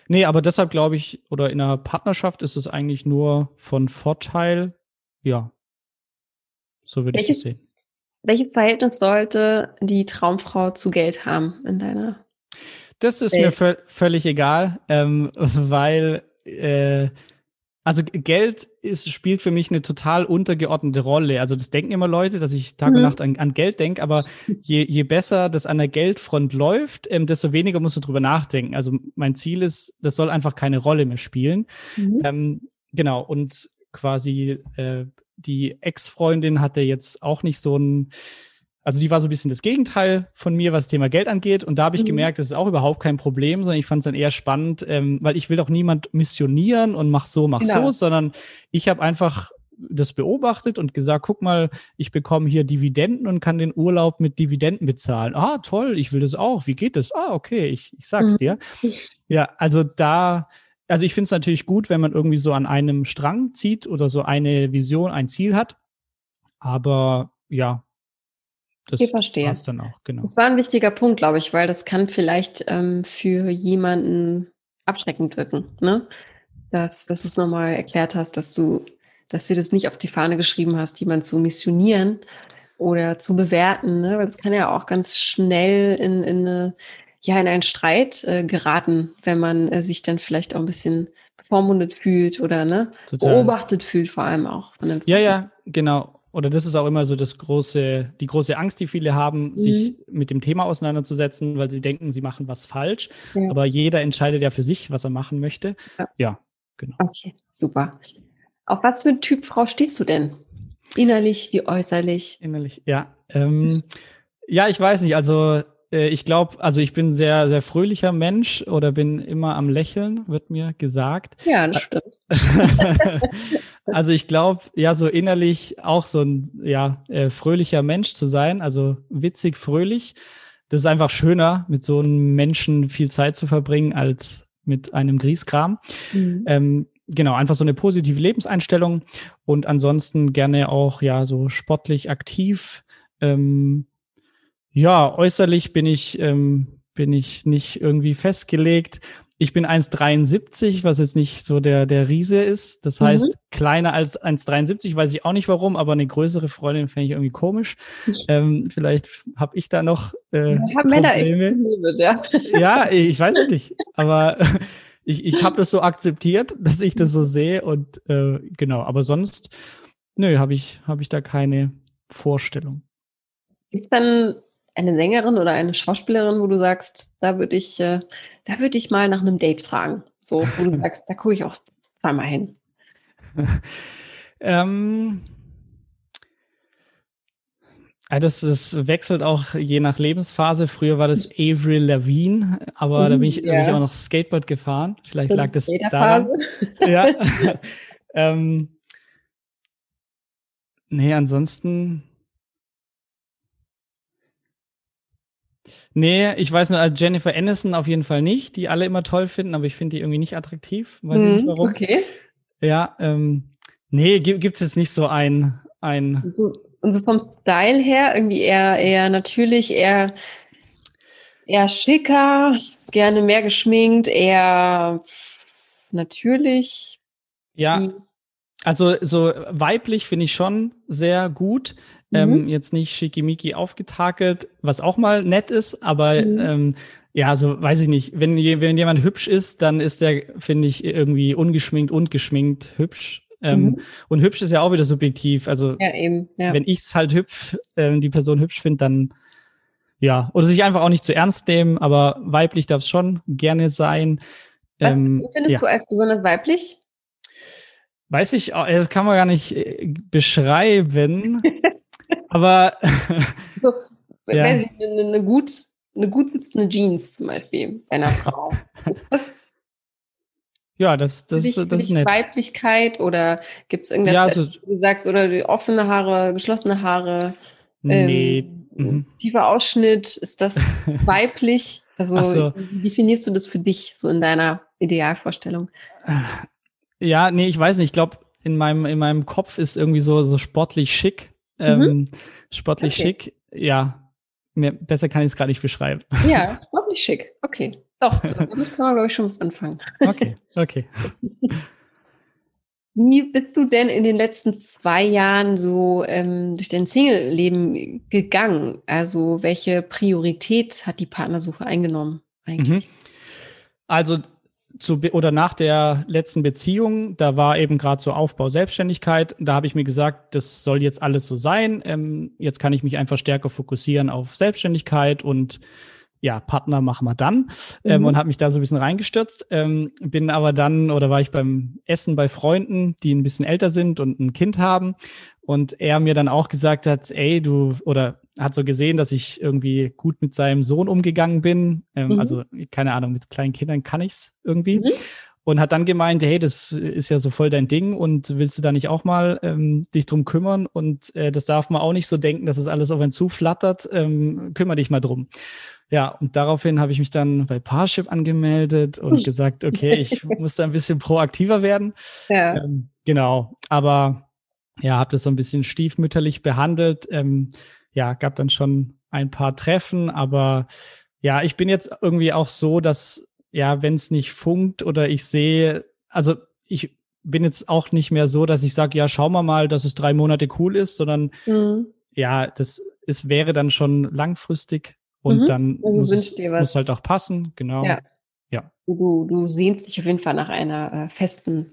Nee, aber deshalb glaube ich, oder in einer Partnerschaft ist es eigentlich nur von Vorteil. Ja, so würde ich es sehen. Welches Verhältnis sollte die Traumfrau zu Geld haben in deiner? Das ist Welt? mir völlig egal, ähm, weil äh, also Geld ist, spielt für mich eine total untergeordnete Rolle. Also das denken immer Leute, dass ich Tag mhm. und Nacht an, an Geld denke, aber je, je besser das an der Geldfront läuft, ähm, desto weniger musst du drüber nachdenken. Also mein Ziel ist, das soll einfach keine Rolle mehr spielen. Mhm. Ähm, genau, und quasi äh, die Ex-Freundin hatte jetzt auch nicht so ein also die war so ein bisschen das Gegenteil von mir, was das Thema Geld angeht. Und da habe ich mhm. gemerkt, das ist auch überhaupt kein Problem, sondern ich fand es dann eher spannend, ähm, weil ich will auch niemand missionieren und mach so, mach genau. so, sondern ich habe einfach das beobachtet und gesagt, guck mal, ich bekomme hier Dividenden und kann den Urlaub mit Dividenden bezahlen. Ah, toll, ich will das auch. Wie geht das? Ah, okay, ich, ich sag's mhm. dir. Ja, also da, also ich finde es natürlich gut, wenn man irgendwie so an einem Strang zieht oder so eine Vision, ein Ziel hat. Aber ja, das ich verstehe. passt dann auch, genau. Das war ein wichtiger Punkt, glaube ich, weil das kann vielleicht ähm, für jemanden abschreckend wirken, ne? Dass, dass du es nochmal erklärt hast, dass du, dass du das nicht auf die Fahne geschrieben hast, jemanden zu missionieren oder zu bewerten, ne? Weil das kann ja auch ganz schnell in, in, eine, ja, in einen Streit äh, geraten, wenn man äh, sich dann vielleicht auch ein bisschen bevormundet fühlt oder ne, beobachtet fühlt, vor allem auch. ja, ja, genau oder das ist auch immer so das große, die große Angst, die viele haben, mhm. sich mit dem Thema auseinanderzusetzen, weil sie denken, sie machen was falsch. Ja. Aber jeder entscheidet ja für sich, was er machen möchte. Ja, ja genau. Okay, super. Auf was für ein Typ Frau stehst du denn? Innerlich wie äußerlich? Innerlich, ja. Ähm, ja, ich weiß nicht. Also äh, ich glaube, also ich bin sehr, sehr fröhlicher Mensch oder bin immer am Lächeln, wird mir gesagt. Ja, das stimmt. also ich glaube, ja, so innerlich auch so ein ja, äh, fröhlicher Mensch zu sein, also witzig, fröhlich. Das ist einfach schöner, mit so einem Menschen viel Zeit zu verbringen, als mit einem Grieskram. Mhm. Ähm, genau, einfach so eine positive Lebenseinstellung und ansonsten gerne auch ja so sportlich aktiv. Ähm, Ja, äußerlich bin ich, ähm, bin ich nicht irgendwie festgelegt. Ich bin 1,73, was jetzt nicht so der, der Riese ist. Das heißt, mhm. kleiner als 1,73, weiß ich auch nicht warum, aber eine größere Freundin fände ich irgendwie komisch. Ähm, vielleicht habe ich da noch äh, ja, Männer echt Probleme, ja. ja, ich weiß es nicht. Aber ich, ich habe das so akzeptiert, dass ich das so sehe. Und äh, genau, aber sonst, nö, habe ich, hab ich da keine Vorstellung. Es dann eine Sängerin oder eine Schauspielerin, wo du sagst, da würde ich, äh, da würde ich mal nach einem Date fragen. So, wo du sagst, da gucke ich auch zweimal hin. ähm, das, das wechselt auch je nach Lebensphase. Früher war das Avril Lavigne, aber mm, da bin ich, bin ich auch noch Skateboard gefahren. Vielleicht lag das daran. ja. ähm, nee, ansonsten Nee, ich weiß nur, als Jennifer Aniston auf jeden Fall nicht, die alle immer toll finden, aber ich finde die irgendwie nicht attraktiv. Weiß ich nicht mhm, warum. Okay. Ja, ähm, nee, gibt es jetzt nicht so ein. ein so, und so vom Style her irgendwie eher, eher natürlich, eher, eher schicker, gerne mehr geschminkt, eher natürlich. Ja. Also so weiblich finde ich schon sehr gut. Ähm, mhm. jetzt nicht schickimicki aufgetakelt, was auch mal nett ist, aber mhm. ähm, ja, so weiß ich nicht. Wenn, wenn jemand hübsch ist, dann ist der, finde ich, irgendwie ungeschminkt und geschminkt hübsch. Ähm, mhm. Und hübsch ist ja auch wieder subjektiv. Also ja, eben, ja. wenn ich es halt hübsch, äh, die Person hübsch finde, dann ja. Oder sich einfach auch nicht zu ernst nehmen, aber weiblich darf es schon gerne sein. Was ähm, findest ja. du als besonders weiblich? Weiß ich, das kann man gar nicht äh, beschreiben. Aber so, ja. eine, eine, eine, gut, eine gut sitzende Jeans zum Beispiel bei einer Frau. Ist das ja, das, das, dich, das ist nett. Weiblichkeit oder gibt es irgendwas, ja, so, du sagst, oder offene Haare, geschlossene Haare? Nee. Ähm, mhm. Tiefer Ausschnitt, ist das weiblich? Also, so. wie definierst du das für dich so in deiner Idealvorstellung? Ja, nee, ich weiß nicht. Ich glaube, in meinem, in meinem Kopf ist irgendwie so, so sportlich schick. Ähm, mhm. Sportlich okay. schick, ja. Mehr, besser kann ich es gar nicht beschreiben. Ja, sportlich schick. Okay. Doch, damit kann man, glaube ich, schon was anfangen. Okay, okay. Wie bist du denn in den letzten zwei Jahren so ähm, durch dein Single-Leben gegangen? Also welche Priorität hat die Partnersuche eingenommen eigentlich? Mhm. Also zu oder nach der letzten Beziehung, da war eben gerade so Aufbau Selbstständigkeit. Da habe ich mir gesagt, das soll jetzt alles so sein. Ähm, jetzt kann ich mich einfach stärker fokussieren auf Selbstständigkeit und ja, Partner machen wir dann ähm, mhm. und habe mich da so ein bisschen reingestürzt. Ähm, bin aber dann oder war ich beim Essen bei Freunden, die ein bisschen älter sind und ein Kind haben und er mir dann auch gesagt hat, ey, du oder hat so gesehen, dass ich irgendwie gut mit seinem Sohn umgegangen bin. Ähm, mhm. Also, keine Ahnung, mit kleinen Kindern kann ich's irgendwie. Mhm. Und hat dann gemeint, hey, das ist ja so voll dein Ding und willst du da nicht auch mal ähm, dich drum kümmern? Und äh, das darf man auch nicht so denken, dass es alles auf einen zuflattert. Ähm, kümmere dich mal drum. Ja, und daraufhin habe ich mich dann bei Parship angemeldet und gesagt, okay, ich muss da ein bisschen proaktiver werden. Ja. Ähm, genau, aber ja, habe das so ein bisschen stiefmütterlich behandelt. Ähm, ja, gab dann schon ein paar Treffen, aber ja, ich bin jetzt irgendwie auch so, dass ja, wenn es nicht funkt oder ich sehe, also ich bin jetzt auch nicht mehr so, dass ich sage, ja, schauen wir mal, dass es drei Monate cool ist, sondern mhm. ja, das es wäre dann schon langfristig und mhm. dann also muss, es, muss halt auch passen, genau. Ja. ja. Du, du sehnst dich auf jeden Fall nach einer äh, festen,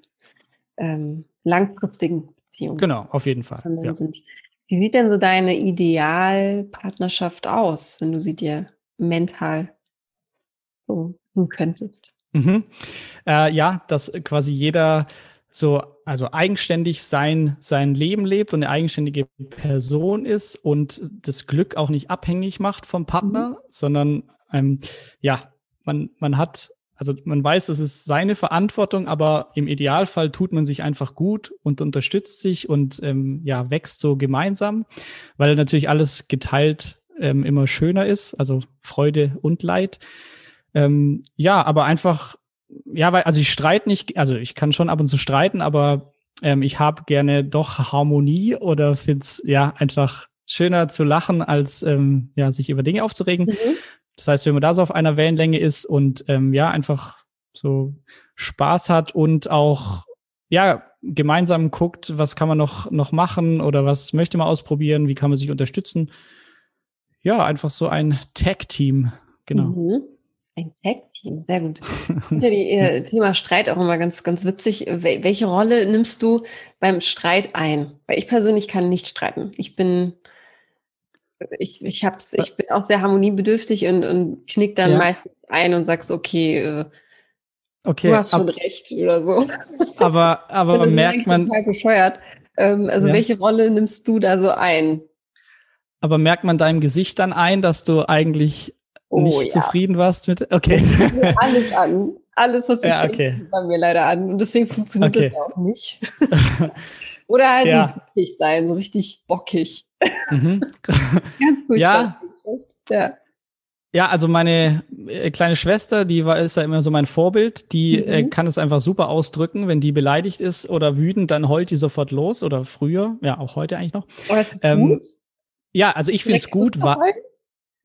ähm, langfristigen Beziehung. Genau, auf jeden Fall. Ja. Wie sieht denn so deine Idealpartnerschaft aus, wenn du sie dir mental so tun könntest? Mhm. Äh, ja, dass quasi jeder so, also eigenständig sein, sein Leben lebt und eine eigenständige Person ist und das Glück auch nicht abhängig macht vom Partner, mhm. sondern ähm, ja, man, man hat also man weiß, es ist seine Verantwortung, aber im Idealfall tut man sich einfach gut und unterstützt sich und ähm, ja, wächst so gemeinsam, weil natürlich alles geteilt ähm, immer schöner ist, also Freude und Leid. Ähm, ja, aber einfach, ja, weil, also ich streite nicht, also ich kann schon ab und zu streiten, aber ähm, ich habe gerne doch Harmonie oder find's ja einfach schöner zu lachen, als ähm, ja, sich über Dinge aufzuregen. Mhm. Das heißt, wenn man da so auf einer Wellenlänge ist und ähm, ja, einfach so Spaß hat und auch ja, gemeinsam guckt, was kann man noch, noch machen oder was möchte man ausprobieren, wie kann man sich unterstützen. Ja, einfach so ein Tag-Team, genau. Mhm. Ein Tag-Team, sehr gut. Unter die äh, Thema Streit auch immer ganz, ganz witzig. Welche Rolle nimmst du beim Streit ein? Weil ich persönlich kann nicht streiten. Ich bin, ich, ich hab's, ich bin auch sehr harmoniebedürftig und, und knick dann ja. meistens ein und sag's, okay, äh, okay, du hast schon ab, recht oder so. Aber, aber merkt man. Total bescheuert. Ähm, also ja. welche Rolle nimmst du da so ein? Aber merkt man deinem Gesicht dann ein, dass du eigentlich oh, nicht ja. zufrieden warst mit. Okay. Alles an. Alles, was ich ja, okay. denke, bei mir leider an. Und deswegen funktioniert okay. das auch nicht. Oder halt ja. bockig sein, so richtig bockig. Mhm. Ganz gut. Ja. ja. Ja, also meine äh, kleine Schwester, die war ist ja immer so mein Vorbild, die äh, mhm. äh, kann es einfach super ausdrücken, wenn die beleidigt ist oder wütend, dann heult die sofort los oder früher, ja auch heute eigentlich noch. Aber es ist ähm, gut. Ja, also ich finde es gut, war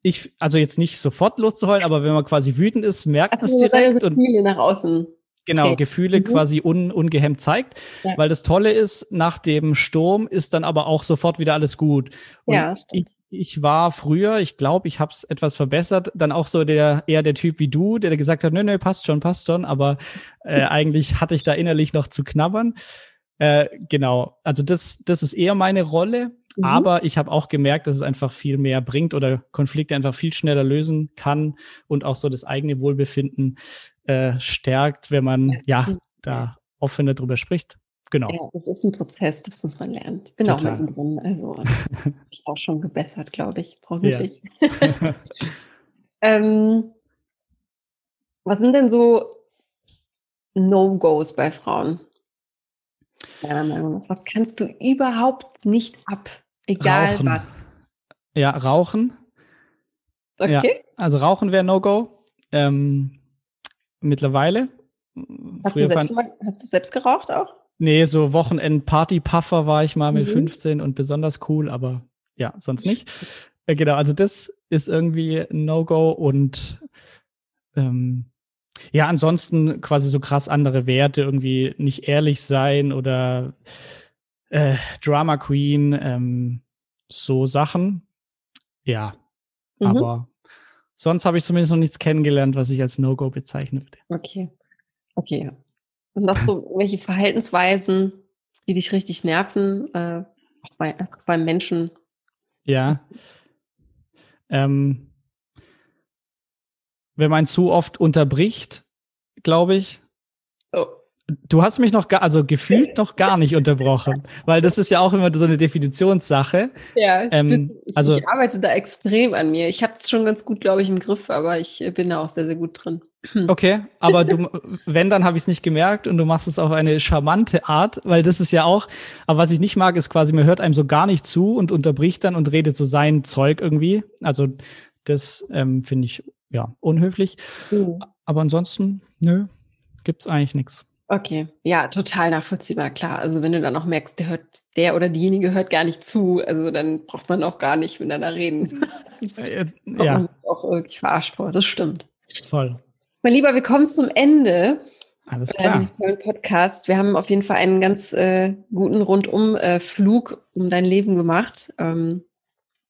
ich, also jetzt nicht sofort loszuheulen, aber wenn man quasi wütend ist, merkt man es direkt. Und Gefühle nach außen. Genau. Gefühle mhm. quasi un, ungehemmt zeigt. Ja. Weil das Tolle ist, nach dem Sturm ist dann aber auch sofort wieder alles gut. Und ja, ich, ich war früher, ich glaube, ich habe es etwas verbessert, dann auch so der eher der Typ wie du, der gesagt hat, nö, nö, passt schon, passt schon, aber äh, eigentlich hatte ich da innerlich noch zu knabbern. Äh, genau, also das, das ist eher meine Rolle. Mhm. Aber ich habe auch gemerkt, dass es einfach viel mehr bringt oder Konflikte einfach viel schneller lösen kann und auch so das eigene Wohlbefinden äh, stärkt, wenn man ja, da offener drüber spricht. Genau. Ja, das ist ein Prozess, das muss man lernen. Ich bin Total. auch mittendrin, also habe ich auch schon gebessert, glaube ich, hoffentlich. Ja. ähm, was sind denn so No-Gos bei Frauen? Meiner Meinung nach. Was kannst du überhaupt nicht ab? Egal rauchen. was. Ja, rauchen. Okay. Ja, also rauchen wäre No-Go. Ähm, mittlerweile. Hast du, fand, mal, hast du, selbst geraucht auch? Nee, so Wochenend-Party-Puffer war ich mal mit mhm. 15 und besonders cool, aber ja, sonst nicht. Äh, genau, also das ist irgendwie No-Go und ähm, ja, ansonsten quasi so krass andere Werte, irgendwie nicht ehrlich sein oder äh, Drama Queen, ähm, so Sachen. Ja, mhm. aber sonst habe ich zumindest noch nichts kennengelernt, was ich als No-Go bezeichnen würde. Okay. Okay. Und noch so welche Verhaltensweisen, die dich richtig nerven, äh, auch bei, beim Menschen? Ja. Ähm, wenn man zu oft unterbricht, glaube ich. Oh. Du hast mich noch gar, also gefühlt noch gar nicht unterbrochen, weil das ist ja auch immer so eine Definitionssache. Ja, ähm, ich, also ich arbeite da extrem an mir. Ich habe es schon ganz gut, glaube ich, im Griff, aber ich bin da auch sehr, sehr gut drin. Okay, aber du, wenn, dann habe ich es nicht gemerkt und du machst es auf eine charmante Art, weil das ist ja auch, aber was ich nicht mag, ist quasi, man hört einem so gar nicht zu und unterbricht dann und redet so sein Zeug irgendwie. Also das ähm, finde ich ja unhöflich. Mhm. Aber ansonsten, nö, gibt's eigentlich nichts. Okay, ja, total nachvollziehbar, klar. Also wenn du dann auch merkst, der hört, der oder diejenige hört gar nicht zu, also dann braucht man auch gar nicht miteinander reden. äh, ja. auch wirklich verarscht vor, das stimmt. Voll. Mein Lieber, wir kommen zum Ende. Alles klar. Äh, dieses tollen Podcast. Wir haben auf jeden Fall einen ganz äh, guten Rundumflug äh, um dein Leben gemacht. Ähm,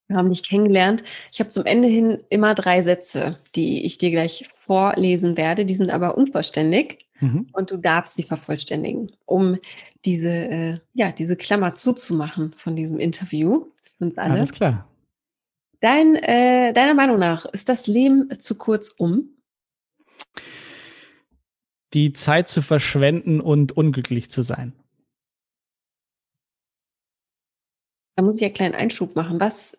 wir haben dich kennengelernt. Ich habe zum Ende hin immer drei Sätze, die ich dir gleich vorlesen werde. Die sind aber unvollständig mhm. und du darfst sie vervollständigen, um diese, äh, ja, diese Klammer zuzumachen von diesem Interview. Für uns alle. Alles klar. Dein, äh, deiner Meinung nach, ist das Leben zu kurz um? Die Zeit zu verschwenden und unglücklich zu sein. Da muss ich einen kleinen Einschub machen. Was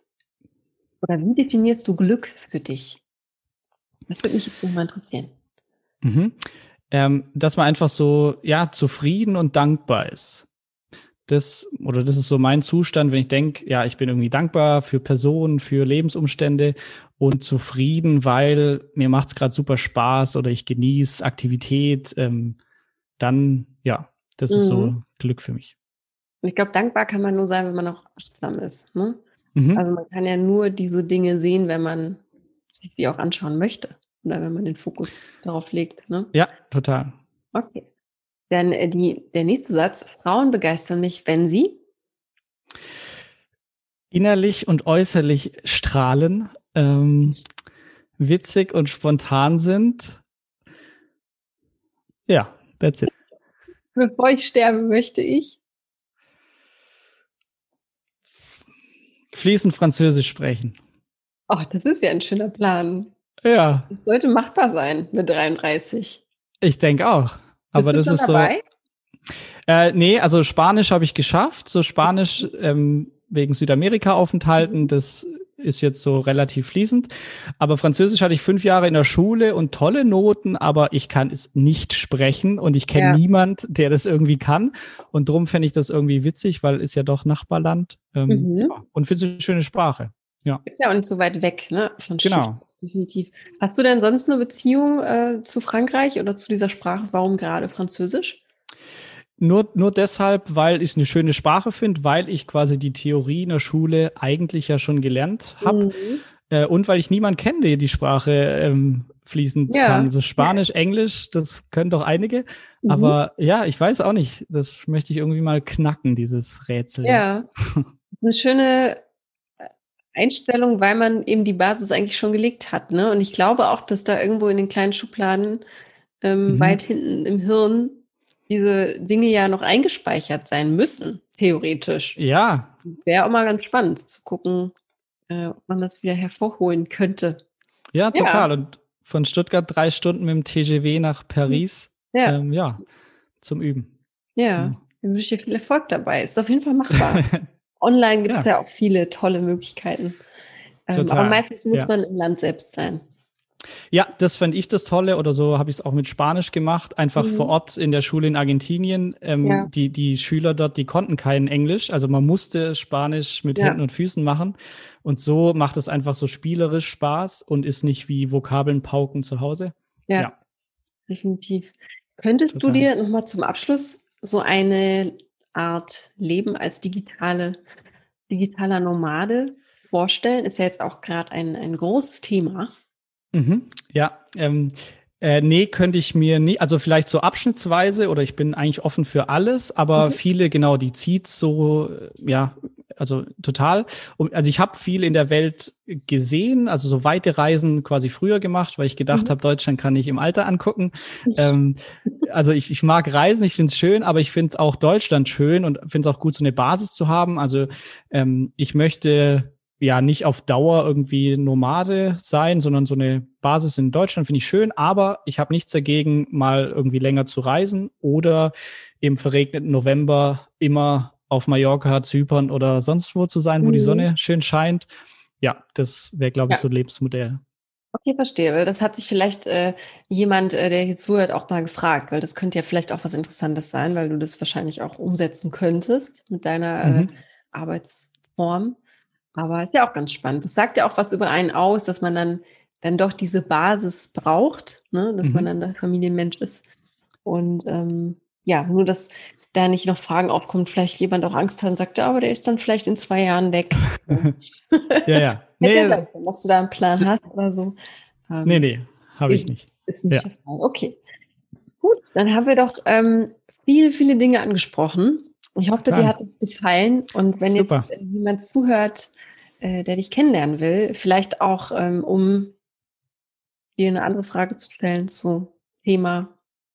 oder wie definierst du Glück für dich? Das würde mich jetzt mal interessieren. Mhm. Ähm, dass man einfach so, ja, zufrieden und dankbar ist. Das, oder das ist so mein Zustand, wenn ich denke, ja, ich bin irgendwie dankbar für Personen, für Lebensumstände und zufrieden, weil mir macht es gerade super Spaß oder ich genieße Aktivität, ähm, dann, ja, das mhm. ist so mhm. Glück für mich. Ich glaube, dankbar kann man nur sein, wenn man auch achtsam ist. Ne? Mhm. Also man kann ja nur diese Dinge sehen, wenn man sich die auch anschauen möchte oder wenn man den Fokus darauf legt. Ne? Ja, total. Okay. Dann äh, die, der nächste Satz. Frauen begeistern mich, wenn sie innerlich und äußerlich strahlen, ähm, witzig und spontan sind. Ja, that's it. Bevor ich sterbe, möchte ich fließend Französisch sprechen. Oh, das ist ja ein schöner Plan. Ja. Das sollte machbar sein mit 33. Ich denke auch. Bist Aber du das ist dabei? so. Äh, nee, also Spanisch habe ich geschafft. So Spanisch ähm, wegen Südamerika-Aufenthalten, das ist jetzt so relativ fließend. Aber Französisch hatte ich fünf Jahre in der Schule und tolle Noten, aber ich kann es nicht sprechen und ich kenne Ja. niemand, der das irgendwie kann. Und drum fände ich das irgendwie witzig, weil ist ja doch Nachbarland. Ähm, Mhm. Und finde es eine schöne Sprache. Ist ja auch nicht so weit weg, ne? Von Genau. Definitiv. Hast du denn sonst eine Beziehung äh, zu Frankreich oder zu dieser Sprache? Warum gerade Französisch? Nur, nur deshalb, weil ich es eine schöne Sprache finde, weil ich quasi die Theorie in der Schule eigentlich ja schon gelernt habe. Mhm. Äh, und weil ich niemanden kenne, der die Sprache ähm, fließend Ja. kann. Also Spanisch, Englisch, das können doch einige. Mhm. Aber ja, ich weiß auch nicht. Das möchte ich irgendwie mal knacken, dieses Rätsel. Ja, das ist eine schöne Einstellung, weil man eben die Basis eigentlich schon gelegt hat. Ne? Und ich glaube auch, dass da irgendwo in den kleinen Schubladen ähm, Mhm. weit hinten im Hirn diese Dinge ja noch eingespeichert sein müssen, theoretisch. Ja, Es wäre auch mal ganz spannend zu gucken, äh, ob man das wieder hervorholen könnte. ja, total. Und von Stuttgart drei Stunden mit dem TGW nach Paris. Ja, Ähm, ja, zum Üben. ja. Mhm. Dann wünsche ich dir viel Erfolg dabei. Ist auf jeden Fall machbar. Online gibt es ja. auch viele tolle Möglichkeiten. Ähm, aber meistens muss ja. man im Land selbst sein. Ja, das fand ich das Tolle oder so habe ich es auch mit Spanisch gemacht. Einfach Mhm. vor Ort in der Schule in Argentinien. Ähm, Ja. die, die Schüler dort, die konnten kein Englisch. Also man musste Spanisch mit Ja. Händen und Füßen machen. Und so macht es einfach so spielerisch Spaß und ist nicht wie Vokabeln pauken zu Hause. Ja, Ja. definitiv. Könntest Total. du dir nochmal zum Abschluss so eine Art Leben als digitale, digitaler Nomade vorstellen? Ist ja jetzt auch gerade ein, ein großes Thema. Mhm. Ja, ähm, äh, nee, könnte ich mir nie, also vielleicht so abschnittsweise oder ich bin eigentlich offen für alles, aber Mhm. viele, genau, die zieht so, äh, ja, also total. Und, also ich habe viel in der Welt gesehen, also so weite Reisen quasi früher gemacht, weil ich gedacht Mhm. habe, Deutschland kann ich im Alter angucken. ähm, also ich, ich mag Reisen, ich finde es schön, aber ich finde auch Deutschland schön und finde es auch gut, so eine Basis zu haben. Also ähm, ich möchte ja nicht auf Dauer irgendwie Nomade sein, sondern so eine Basis in Deutschland finde ich schön, aber ich habe nichts dagegen, mal irgendwie länger zu reisen oder im verregneten November immer auf Mallorca, Zypern oder sonst wo zu sein, wo die Mhm. Sonne schön scheint. Ja, das wäre, glaube ich, Ja. so ein Lebensmodell. Okay, verstehe. Weil Das hat sich vielleicht äh, jemand, äh, der hier zuhört, auch mal gefragt, weil das könnte ja vielleicht auch was Interessantes sein, weil du das wahrscheinlich auch umsetzen könntest mit deiner äh, Mhm. Arbeitsform. Aber ist ja auch ganz spannend. Das sagt ja auch was über einen aus, dass man dann, dann doch diese Basis braucht, ne? dass man Mhm. dann der Familienmensch ist. Und ähm, ja, nur dass da nicht noch Fragen aufkommen, vielleicht jemand auch Angst hat und sagt, ja, aber der ist dann vielleicht in zwei Jahren weg. Ja, ja. Nee, ja sein können, dass du da einen Plan S- hast oder so. Ähm, nee, nee, habe ich nicht. Ist nicht Ja. Okay. Gut, dann haben wir doch ähm, viele, viele Dinge angesprochen. Ich hoffe, Total. dir hat es gefallen. Und wenn Super. jetzt äh, jemand zuhört, äh, der dich kennenlernen will, vielleicht auch, ähm, um dir eine andere Frage zu stellen zu Thema,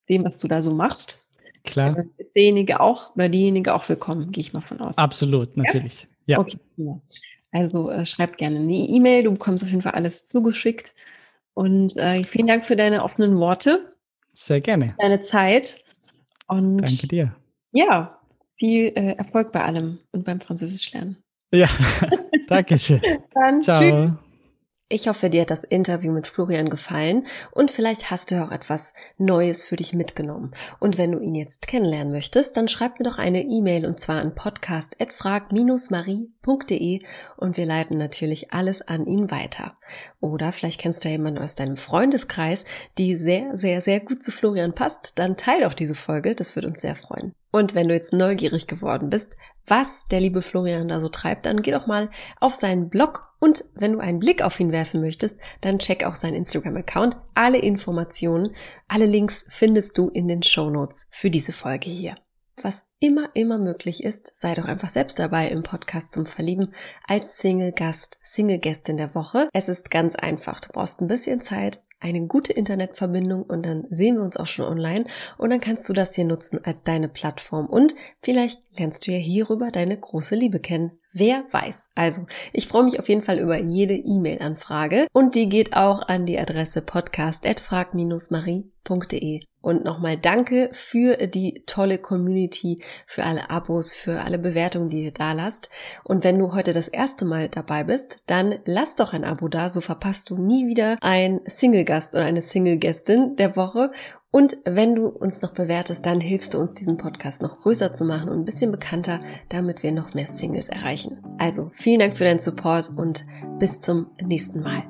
dem, was du da so machst, Klar, ist derjenige auch oder diejenige auch willkommen, gehe ich mal von aus. absolut, natürlich. Ja, Okay, prima. Also äh, schreib gerne eine E-Mail, du bekommst auf jeden Fall alles zugeschickt. Und äh, vielen Dank für deine offenen Worte, sehr gerne. deine Zeit. Und Danke dir. ja, viel äh, Erfolg bei allem und beim Französisch lernen. Ja, Dankeschön. Dann tschüss. Ich hoffe, dir hat das Interview mit Florian gefallen und vielleicht hast du auch etwas Neues für dich mitgenommen. Und wenn du ihn jetzt kennenlernen möchtest, dann schreib mir doch eine E-Mail und zwar an podcast.frag-marie.de und wir leiten natürlich alles an ihn weiter. Oder vielleicht kennst du ja jemanden aus deinem Freundeskreis, die sehr, sehr, sehr gut zu Florian passt, dann teil doch diese Folge, das würde uns sehr freuen. Und wenn du jetzt neugierig geworden bist, was der liebe Florian da so treibt, dann geh doch mal auf seinen Blog und wenn du einen Blick auf ihn werfen möchtest, dann check auch seinen Instagram-Account. Alle Informationen, alle Links findest du in den Show Notes für diese Folge hier. Was immer, immer möglich ist, sei doch einfach selbst dabei im Podcast zum Verlieben als Single-Gast, Single-Gästin der Woche. Es ist ganz einfach. Du brauchst ein bisschen Zeit, eine gute Internetverbindung und dann sehen wir uns auch schon online und dann kannst du das hier nutzen als deine Plattform und vielleicht lernst du ja hierüber deine große Liebe kennen. Wer weiß. Also, ich freue mich auf jeden Fall über jede E-Mail-Anfrage und die geht auch an die Adresse podcast@frag-marie.de. Und nochmal danke für die tolle Community, für alle Abos, für alle Bewertungen, die ihr da lasst. Und wenn du heute das erste Mal dabei bist, dann lass doch ein Abo da, so verpasst du nie wieder ein Single-Gast oder eine Single-Gästin der Woche. Und wenn du uns noch bewertest, dann hilfst du uns, diesen Podcast noch größer zu machen und ein bisschen bekannter, damit wir noch mehr Singles erreichen. Also vielen Dank für deinen Support und bis zum nächsten Mal.